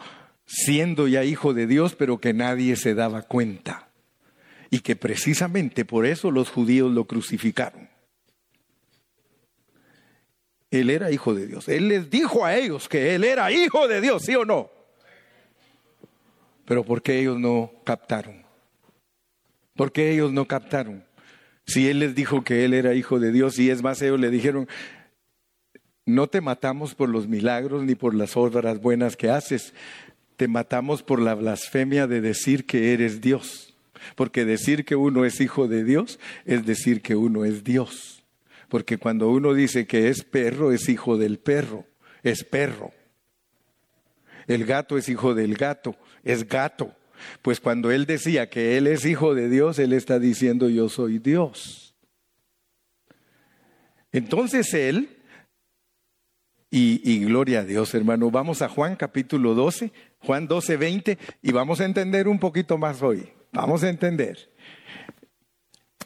A: siendo ya hijo de Dios, pero que nadie se daba cuenta. Y que precisamente por eso los judíos lo crucificaron. Él era hijo de Dios. Él les dijo a ellos que Él era hijo de Dios, ¿sí o no? Pero ¿por qué ellos no captaron? ¿Por qué ellos no captaron? Si Él les dijo que Él era hijo de Dios y es más, ellos le dijeron, no te matamos por los milagros ni por las obras buenas que haces, te matamos por la blasfemia de decir que eres Dios. Porque decir que uno es hijo de Dios es decir que uno es Dios. Porque cuando uno dice que es perro, es hijo del perro, es perro. El gato es hijo del gato, es gato. Pues cuando él decía que él es hijo de Dios, él está diciendo yo soy Dios. Entonces él, y, gloria a Dios hermano, vamos a Juan capítulo 12, Juan 12, 20, y vamos a entender un poquito más hoy. Vamos a entender.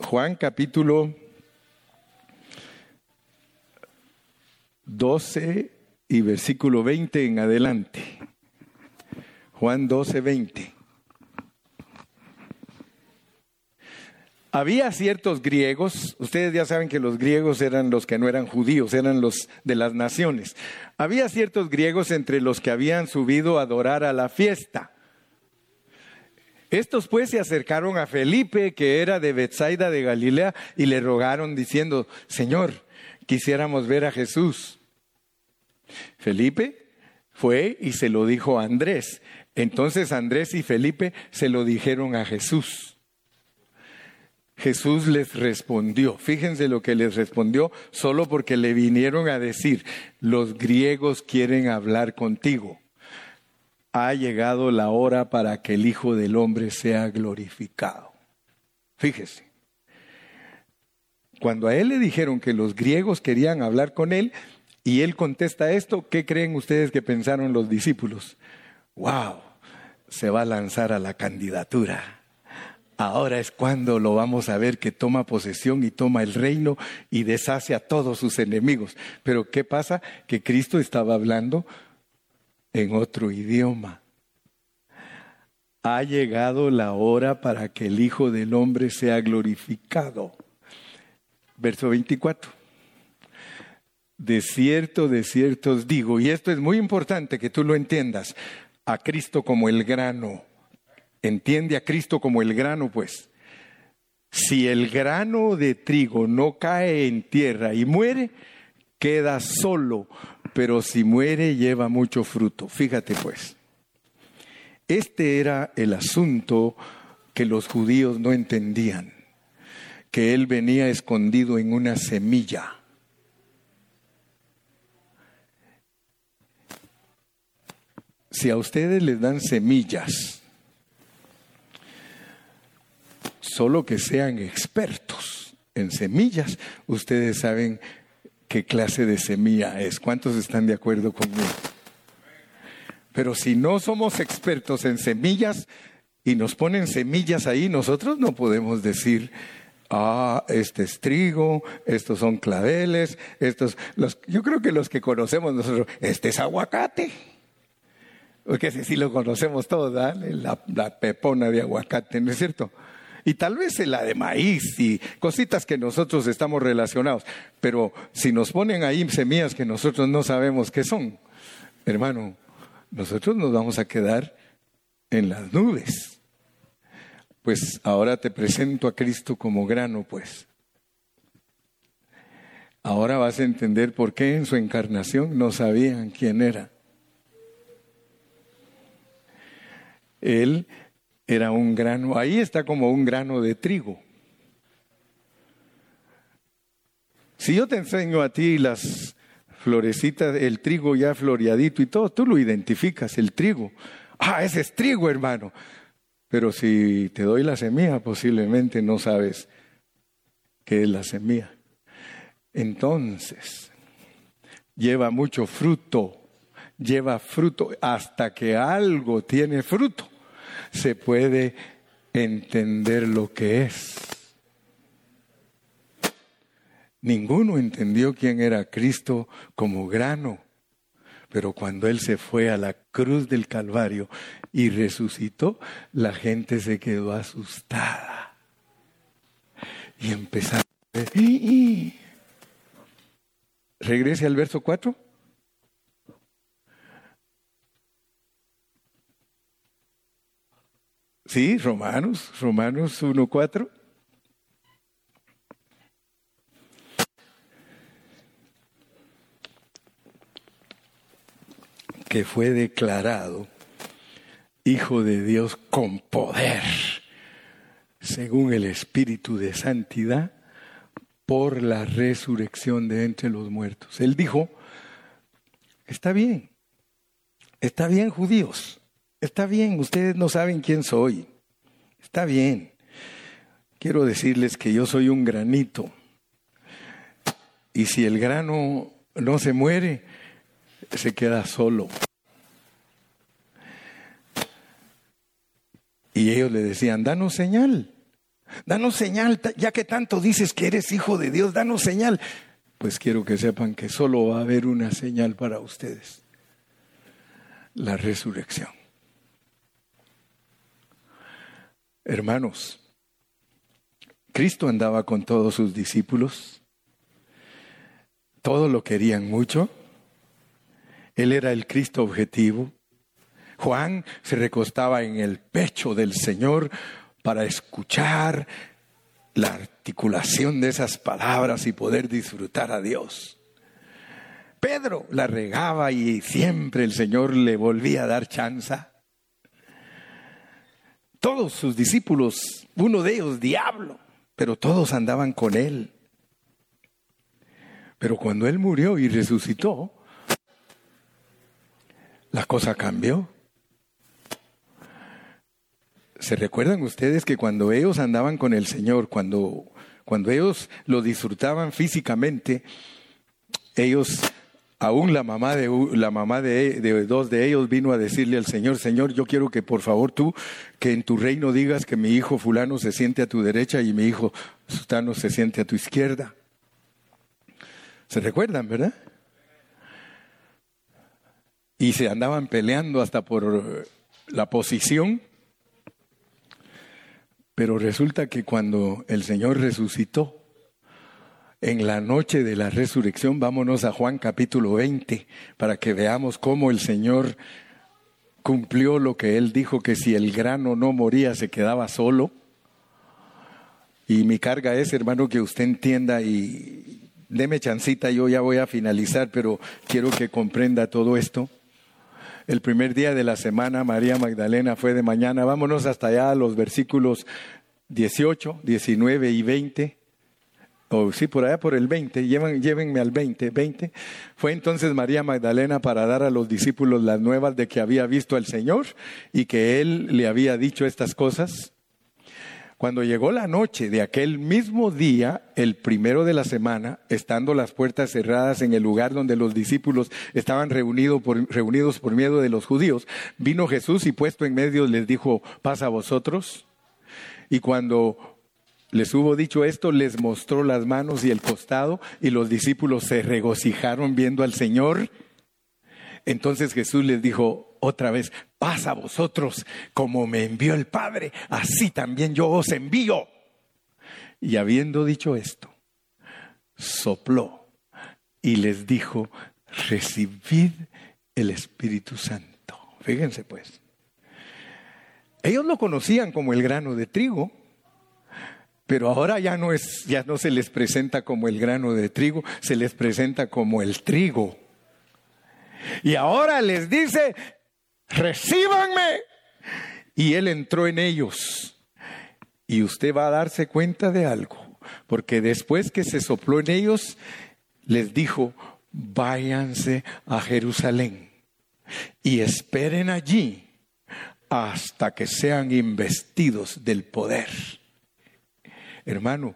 A: Juan capítulo 12 y versículo 20 en adelante. Juan 12, 20. Había ciertos griegos, ustedes ya saben que los griegos eran los que no eran judíos, eran los de las naciones. Había ciertos griegos entre los que habían subido a adorar a la fiesta. Estos pues se acercaron a Felipe, que era de Bethsaida de Galilea, y le rogaron diciendo, Señor, quisiéramos ver a Jesús. Felipe fue y se lo dijo a Andrés. Entonces Andrés y Felipe se lo dijeron a Jesús. Jesús les respondió. Fíjense lo que les respondió solo porque le vinieron a decir, los griegos quieren hablar contigo. Ha llegado la hora para que el Hijo del Hombre sea glorificado. Fíjese. Cuando a él le dijeron que los griegos querían hablar con él y él contesta esto, ¿qué creen ustedes que pensaron los discípulos? ¡Wow! Se va a lanzar a la candidatura Ahora es cuando lo vamos a ver que toma posesión y toma el reino y deshace a todos sus enemigos. Pero ¿qué pasa? Que Cristo estaba hablando en otro idioma. Ha llegado la hora para que el Hijo del Hombre sea glorificado. Verso 24. De cierto, de cierto os digo, y esto es muy importante que tú lo entiendas, a Cristo como el grano Entiende a Cristo como el grano, pues. Si el grano de trigo no cae en tierra y muere, queda solo, pero si muere lleva mucho fruto. Fíjate pues, este era el asunto que los judíos no entendían, que él venía escondido en una semilla. Si a ustedes les dan semillas, solo que sean expertos en semillas, ustedes saben qué clase de semilla es. ¿Cuántos están de acuerdo conmigo? Pero si no somos expertos en semillas y nos ponen semillas ahí, nosotros no podemos decir, ah, este es trigo, estos son claveles, estos, los, yo creo que los que conocemos nosotros, este es aguacate. Porque si sí lo conocemos todos, la, la pepona de aguacate, ¿no es cierto? y tal vez la de maíz y cositas que nosotros estamos relacionados. Pero si nos ponen ahí semillas que nosotros no sabemos qué son, hermano, nosotros nos vamos a quedar en las nubes. Pues ahora te presento a Cristo como grano, pues. Ahora vas a entender por qué en su encarnación no sabían quién era. Él era un grano, ahí está como un grano de trigo. Si yo te enseño a ti las florecitas, el trigo ya floreadito y todo, tú lo identificas, el trigo. Ah, ese es trigo, hermano. Pero si te doy la semilla, posiblemente no sabes qué es la semilla. Entonces, lleva mucho fruto, lleva fruto, hasta que algo tiene fruto, se puede entender lo que es. Ninguno entendió quién era Cristo como grano, pero cuando Él se fue a la cruz del Calvario y resucitó, la gente se quedó asustada y empezaron a decir, Regrese al verso 4. Sí, Romanos, Romanos 1.4. Que fue declarado Hijo de Dios con poder, según el Espíritu de Santidad, por la resurrección de entre los muertos. Él dijo, está bien, está bien judíos, está bien, ustedes no saben quién soy, está bien. Quiero decirles que yo soy un granito y si el grano no se muere, se queda solo. Y ellos le decían, danos señal. Danos señal, ya que tanto dices que eres hijo de Dios, danos señal. Pues quiero que sepan que solo va a haber una señal para ustedes, la resurrección. Hermanos, Cristo andaba con todos sus discípulos, todos lo querían mucho, Él era el Cristo objetivo, Juan se recostaba en el pecho del Señor para escuchar la articulación de esas palabras y poder disfrutar a Dios. Pedro la regaba y siempre el Señor le volvía a dar chanza. Todos sus discípulos, uno de ellos diablo, pero todos andaban con él. Pero cuando él murió y resucitó, la cosa cambió. ¿Se recuerdan ustedes que cuando ellos andaban con el Señor, cuando, cuando ellos lo disfrutaban físicamente, ellos, aún la mamá de, la mamá de, dos de ellos vino a decirle al Señor, Señor, yo quiero que por favor tú, que en tu reino digas que mi hijo fulano se siente a tu derecha y mi hijo sutano se siente a tu izquierda. ¿Se recuerdan, verdad? Y se andaban peleando hasta por la posición pero resulta que cuando el Señor resucitó, en la noche de la resurrección, vámonos a Juan capítulo 20, para que veamos cómo el Señor cumplió lo que Él dijo, que si el grano no moría se quedaba solo. Y mi carga es, hermano, que usted entienda y deme chancita, yo ya voy a finalizar, pero quiero que comprenda todo esto. El primer día de la semana, María Magdalena fue de mañana. Vámonos hasta allá a los versículos 18, 19 y 20. O sí, por allá por el 20, llévenme al 20, 20. Fue entonces María Magdalena para dar a los discípulos las nuevas de que había visto al Señor y que Él le había dicho estas cosas. Cuando llegó la noche de aquel mismo día, el primero de la semana, estando las puertas cerradas en el lugar donde los discípulos estaban reunidos por, miedo de los judíos, vino Jesús y puesto en medio les dijo, pasa a vosotros. Y cuando les hubo dicho esto, les mostró las manos y el costado y los discípulos se regocijaron viendo al Señor. Entonces Jesús les dijo, otra vez, pasa a vosotros, como me envió el Padre, así también yo os envío. Y habiendo dicho esto, sopló y les dijo, recibid el Espíritu Santo. Fíjense pues, ellos lo conocían como el grano de trigo, pero ahora ya no es, ya no se les presenta como el grano de trigo, se les presenta como el trigo. Y ahora les dice, recíbanme. Y él entró en ellos. Y usted va a darse cuenta de algo, porque después que se sopló en ellos, les dijo, váyanse a Jerusalén y esperen allí hasta que sean investidos del poder. Hermano,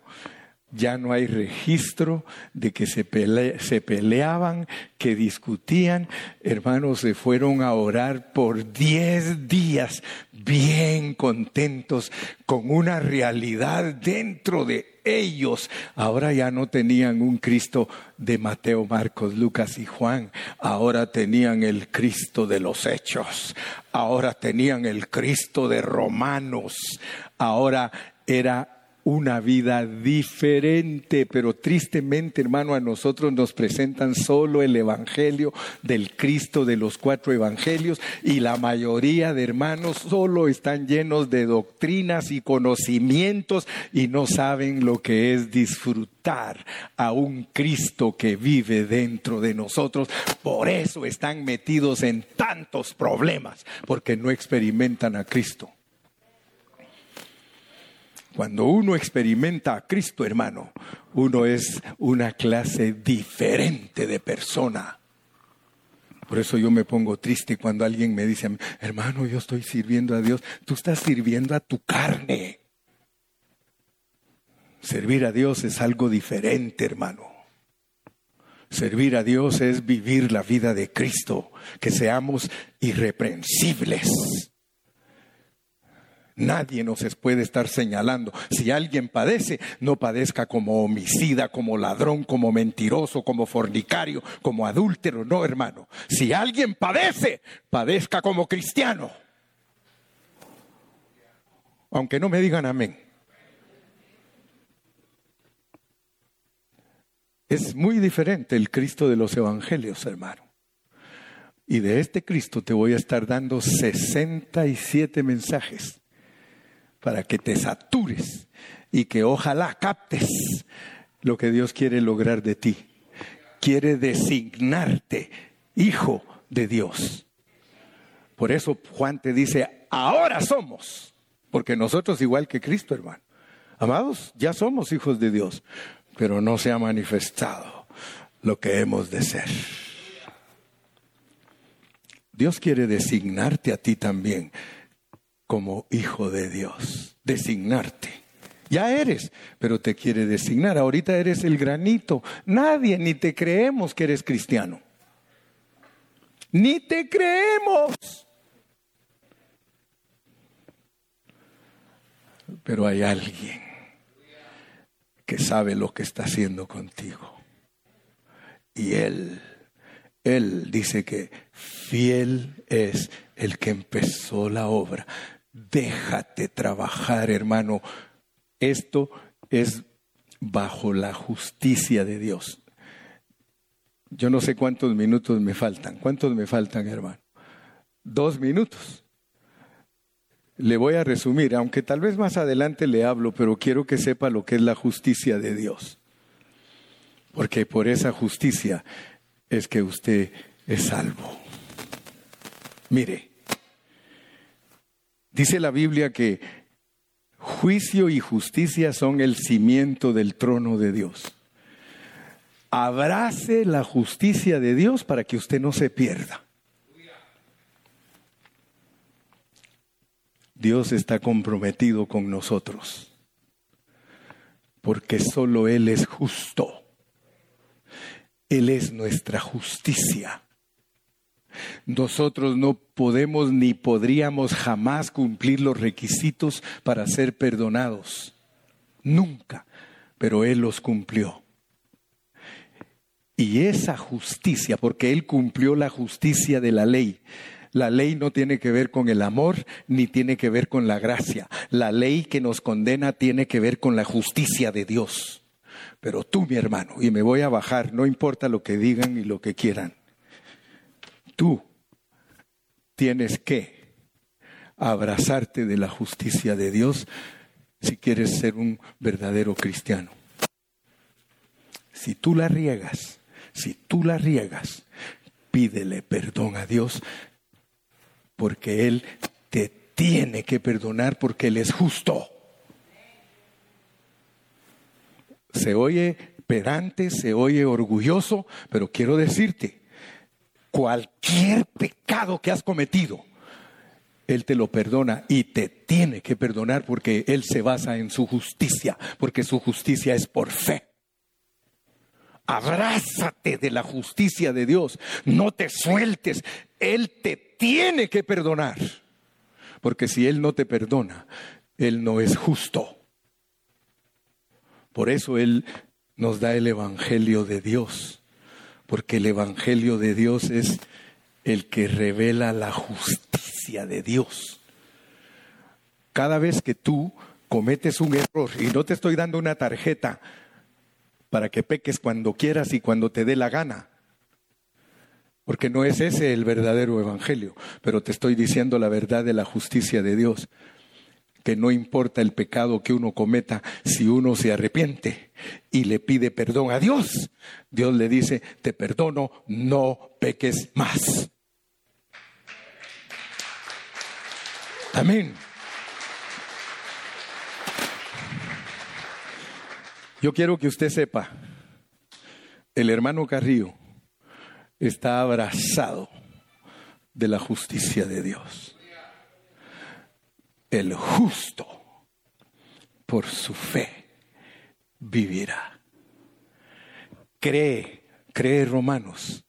A: ya no hay registro de que se, peleaban, que discutían. Hermanos, se fueron a orar por diez días bien contentos con una realidad dentro de ellos. Ahora ya no tenían un Cristo de Mateo, Marcos, Lucas y Juan. Ahora tenían el Cristo de los hechos. Ahora tenían el Cristo de Romanos. Ahora era una vida diferente, pero tristemente, hermano, a nosotros nos presentan solo el Evangelio del Cristo de los cuatro Evangelios y la mayoría de hermanos solo están llenos de doctrinas y conocimientos y no saben lo que es disfrutar a un Cristo que vive dentro de nosotros. Por eso están metidos en tantos problemas, porque no experimentan a Cristo. Cuando uno experimenta a Cristo, hermano, uno es una clase diferente de persona. Por eso yo me pongo triste cuando alguien me dice, hermano, yo estoy sirviendo a Dios. Tú estás sirviendo a tu carne. Servir a Dios es algo diferente, hermano. Servir a Dios es vivir la vida de Cristo, que seamos irreprensibles Nadie nos puede estar señalando. Si alguien padece, no padezca como homicida, como ladrón, como mentiroso, como fornicario, como adúltero. No, hermano. Si alguien padece, padezca como cristiano. Aunque no me digan amén. Es muy diferente el Cristo de los Evangelios, hermano. Y de este Cristo te voy a estar dando 67 mensajes para que te satures y que ojalá captes lo que Dios quiere lograr de ti. Quiere designarte hijo de Dios. Por eso Juan te dice, ahora somos, porque nosotros igual que Cristo, hermano. Amados, ya somos hijos de Dios, pero no se ha manifestado lo que hemos de ser. Dios quiere designarte a ti también como hijo de Dios, designarte. Ya eres, pero te quiere designar. Ahorita eres el granito. Nadie ni te creemos que eres cristiano. Ni te creemos. Pero hay alguien que sabe lo que está haciendo contigo. Y Él, Él dice que fiel es el que empezó la obra. Déjate trabajar, hermano. Esto es bajo la justicia de Dios. Yo no sé cuántos minutos me faltan. ¿Cuántos me faltan, hermano? Dos minutos. Le voy a resumir, aunque tal vez más adelante le hablo, pero quiero que sepa lo que es la justicia de Dios. Porque por esa justicia es que usted es salvo. Mire, Dice la Biblia que juicio y justicia son el cimiento del trono de Dios. Abrace la justicia de Dios para que usted no se pierda. Dios está comprometido con nosotros, porque solo Él es justo. Él es nuestra justicia. Nosotros no podemos ni podríamos jamás cumplir los requisitos para ser perdonados. Nunca. Pero Él los cumplió. Y esa justicia, porque Él cumplió la justicia de la ley, la ley no tiene que ver con el amor ni tiene que ver con la gracia. La ley que nos condena tiene que ver con la justicia de Dios. Pero tú, mi hermano, y me voy a bajar, no importa lo que digan y lo que quieran tú tienes que abrazarte de la justicia de Dios si quieres ser un verdadero cristiano. Si tú la riegas, si tú la riegas, pídele perdón a Dios porque Él te tiene que perdonar porque Él es justo. Se oye pedante, se oye orgulloso, pero quiero decirte, cualquier pecado que has cometido, Él te lo perdona y te tiene que perdonar porque Él se basa en su justicia, porque su justicia es por fe. Abrázate de la justicia de Dios, no te sueltes, Él te tiene que perdonar, porque si Él no te perdona, Él no es justo. Por eso Él nos da el Evangelio de Dios, porque el Evangelio de Dios es el que revela la justicia de Dios. Cada vez que tú cometes un error, y no te estoy dando una tarjeta para que peques cuando quieras y cuando te dé la gana, porque no es ese el verdadero Evangelio, pero te estoy diciendo la verdad de la justicia de Dios que no importa el pecado que uno cometa, si uno se arrepiente y le pide perdón a Dios, Dios le dice, te perdono, no peques más. Amén. Yo quiero que usted sepa, el hermano Carrillo está abrazado de la justicia de Dios el justo por su fe vivirá. Cree, cree Romanos,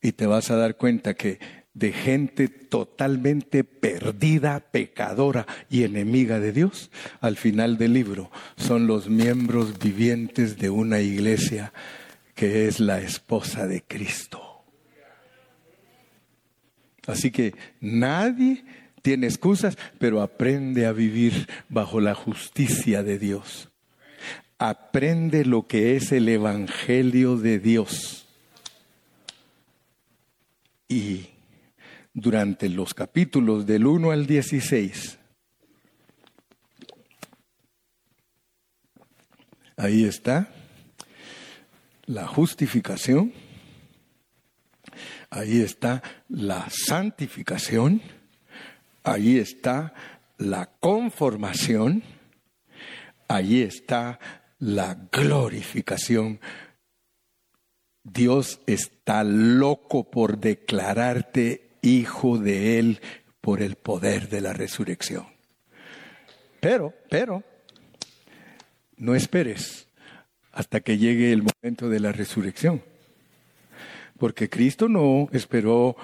A: y te vas a dar cuenta que de gente totalmente perdida, pecadora y enemiga de Dios, al final del libro son los miembros vivientes de una iglesia que es la esposa de Cristo. Así que nadie tiene excusas, pero aprende a vivir bajo la justicia de Dios. Aprende lo que es el Evangelio de Dios. Y durante los capítulos del 1 al 16, ahí está la justificación, ahí está la santificación, Ahí está la conformación, ahí está la glorificación. Dios está loco por declararte hijo de Él por el poder de la resurrección. Pero, pero, no esperes hasta que llegue el momento de la resurrección. Porque Cristo no esperó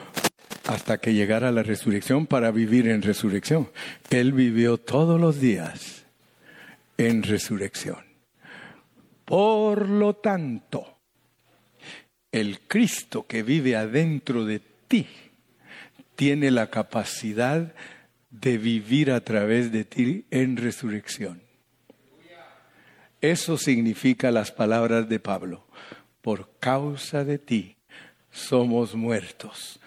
A: hasta que llegara la resurrección para vivir en resurrección. Él vivió todos los días en resurrección. Por lo tanto, el Cristo que vive adentro de ti tiene la capacidad de vivir a través de ti en resurrección. Eso significa las palabras de Pablo. Por causa de ti somos muertos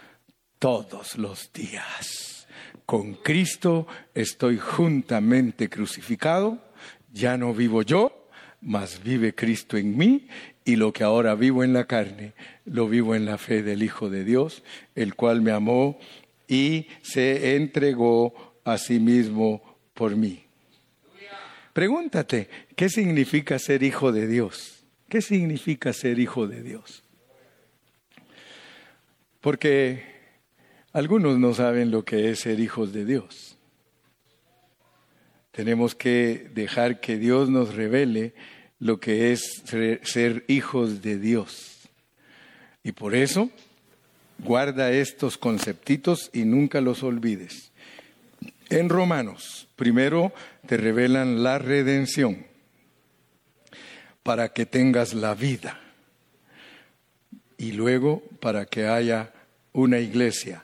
A: todos los días. Con Cristo estoy juntamente crucificado, ya no vivo yo, mas vive Cristo en mí, y lo que ahora vivo en la carne, lo vivo en la fe del Hijo de Dios, el cual me amó y se entregó a sí mismo por mí. Pregúntate, ¿qué significa ser hijo de Dios? ¿Qué significa ser hijo de Dios? Porque algunos no saben lo que es ser hijos de Dios. Tenemos que dejar que Dios nos revele lo que es ser hijos de Dios. Y por eso, guarda estos conceptitos y nunca los olvides. En Romanos, primero te revelan la redención para que tengas la vida y luego para que haya una iglesia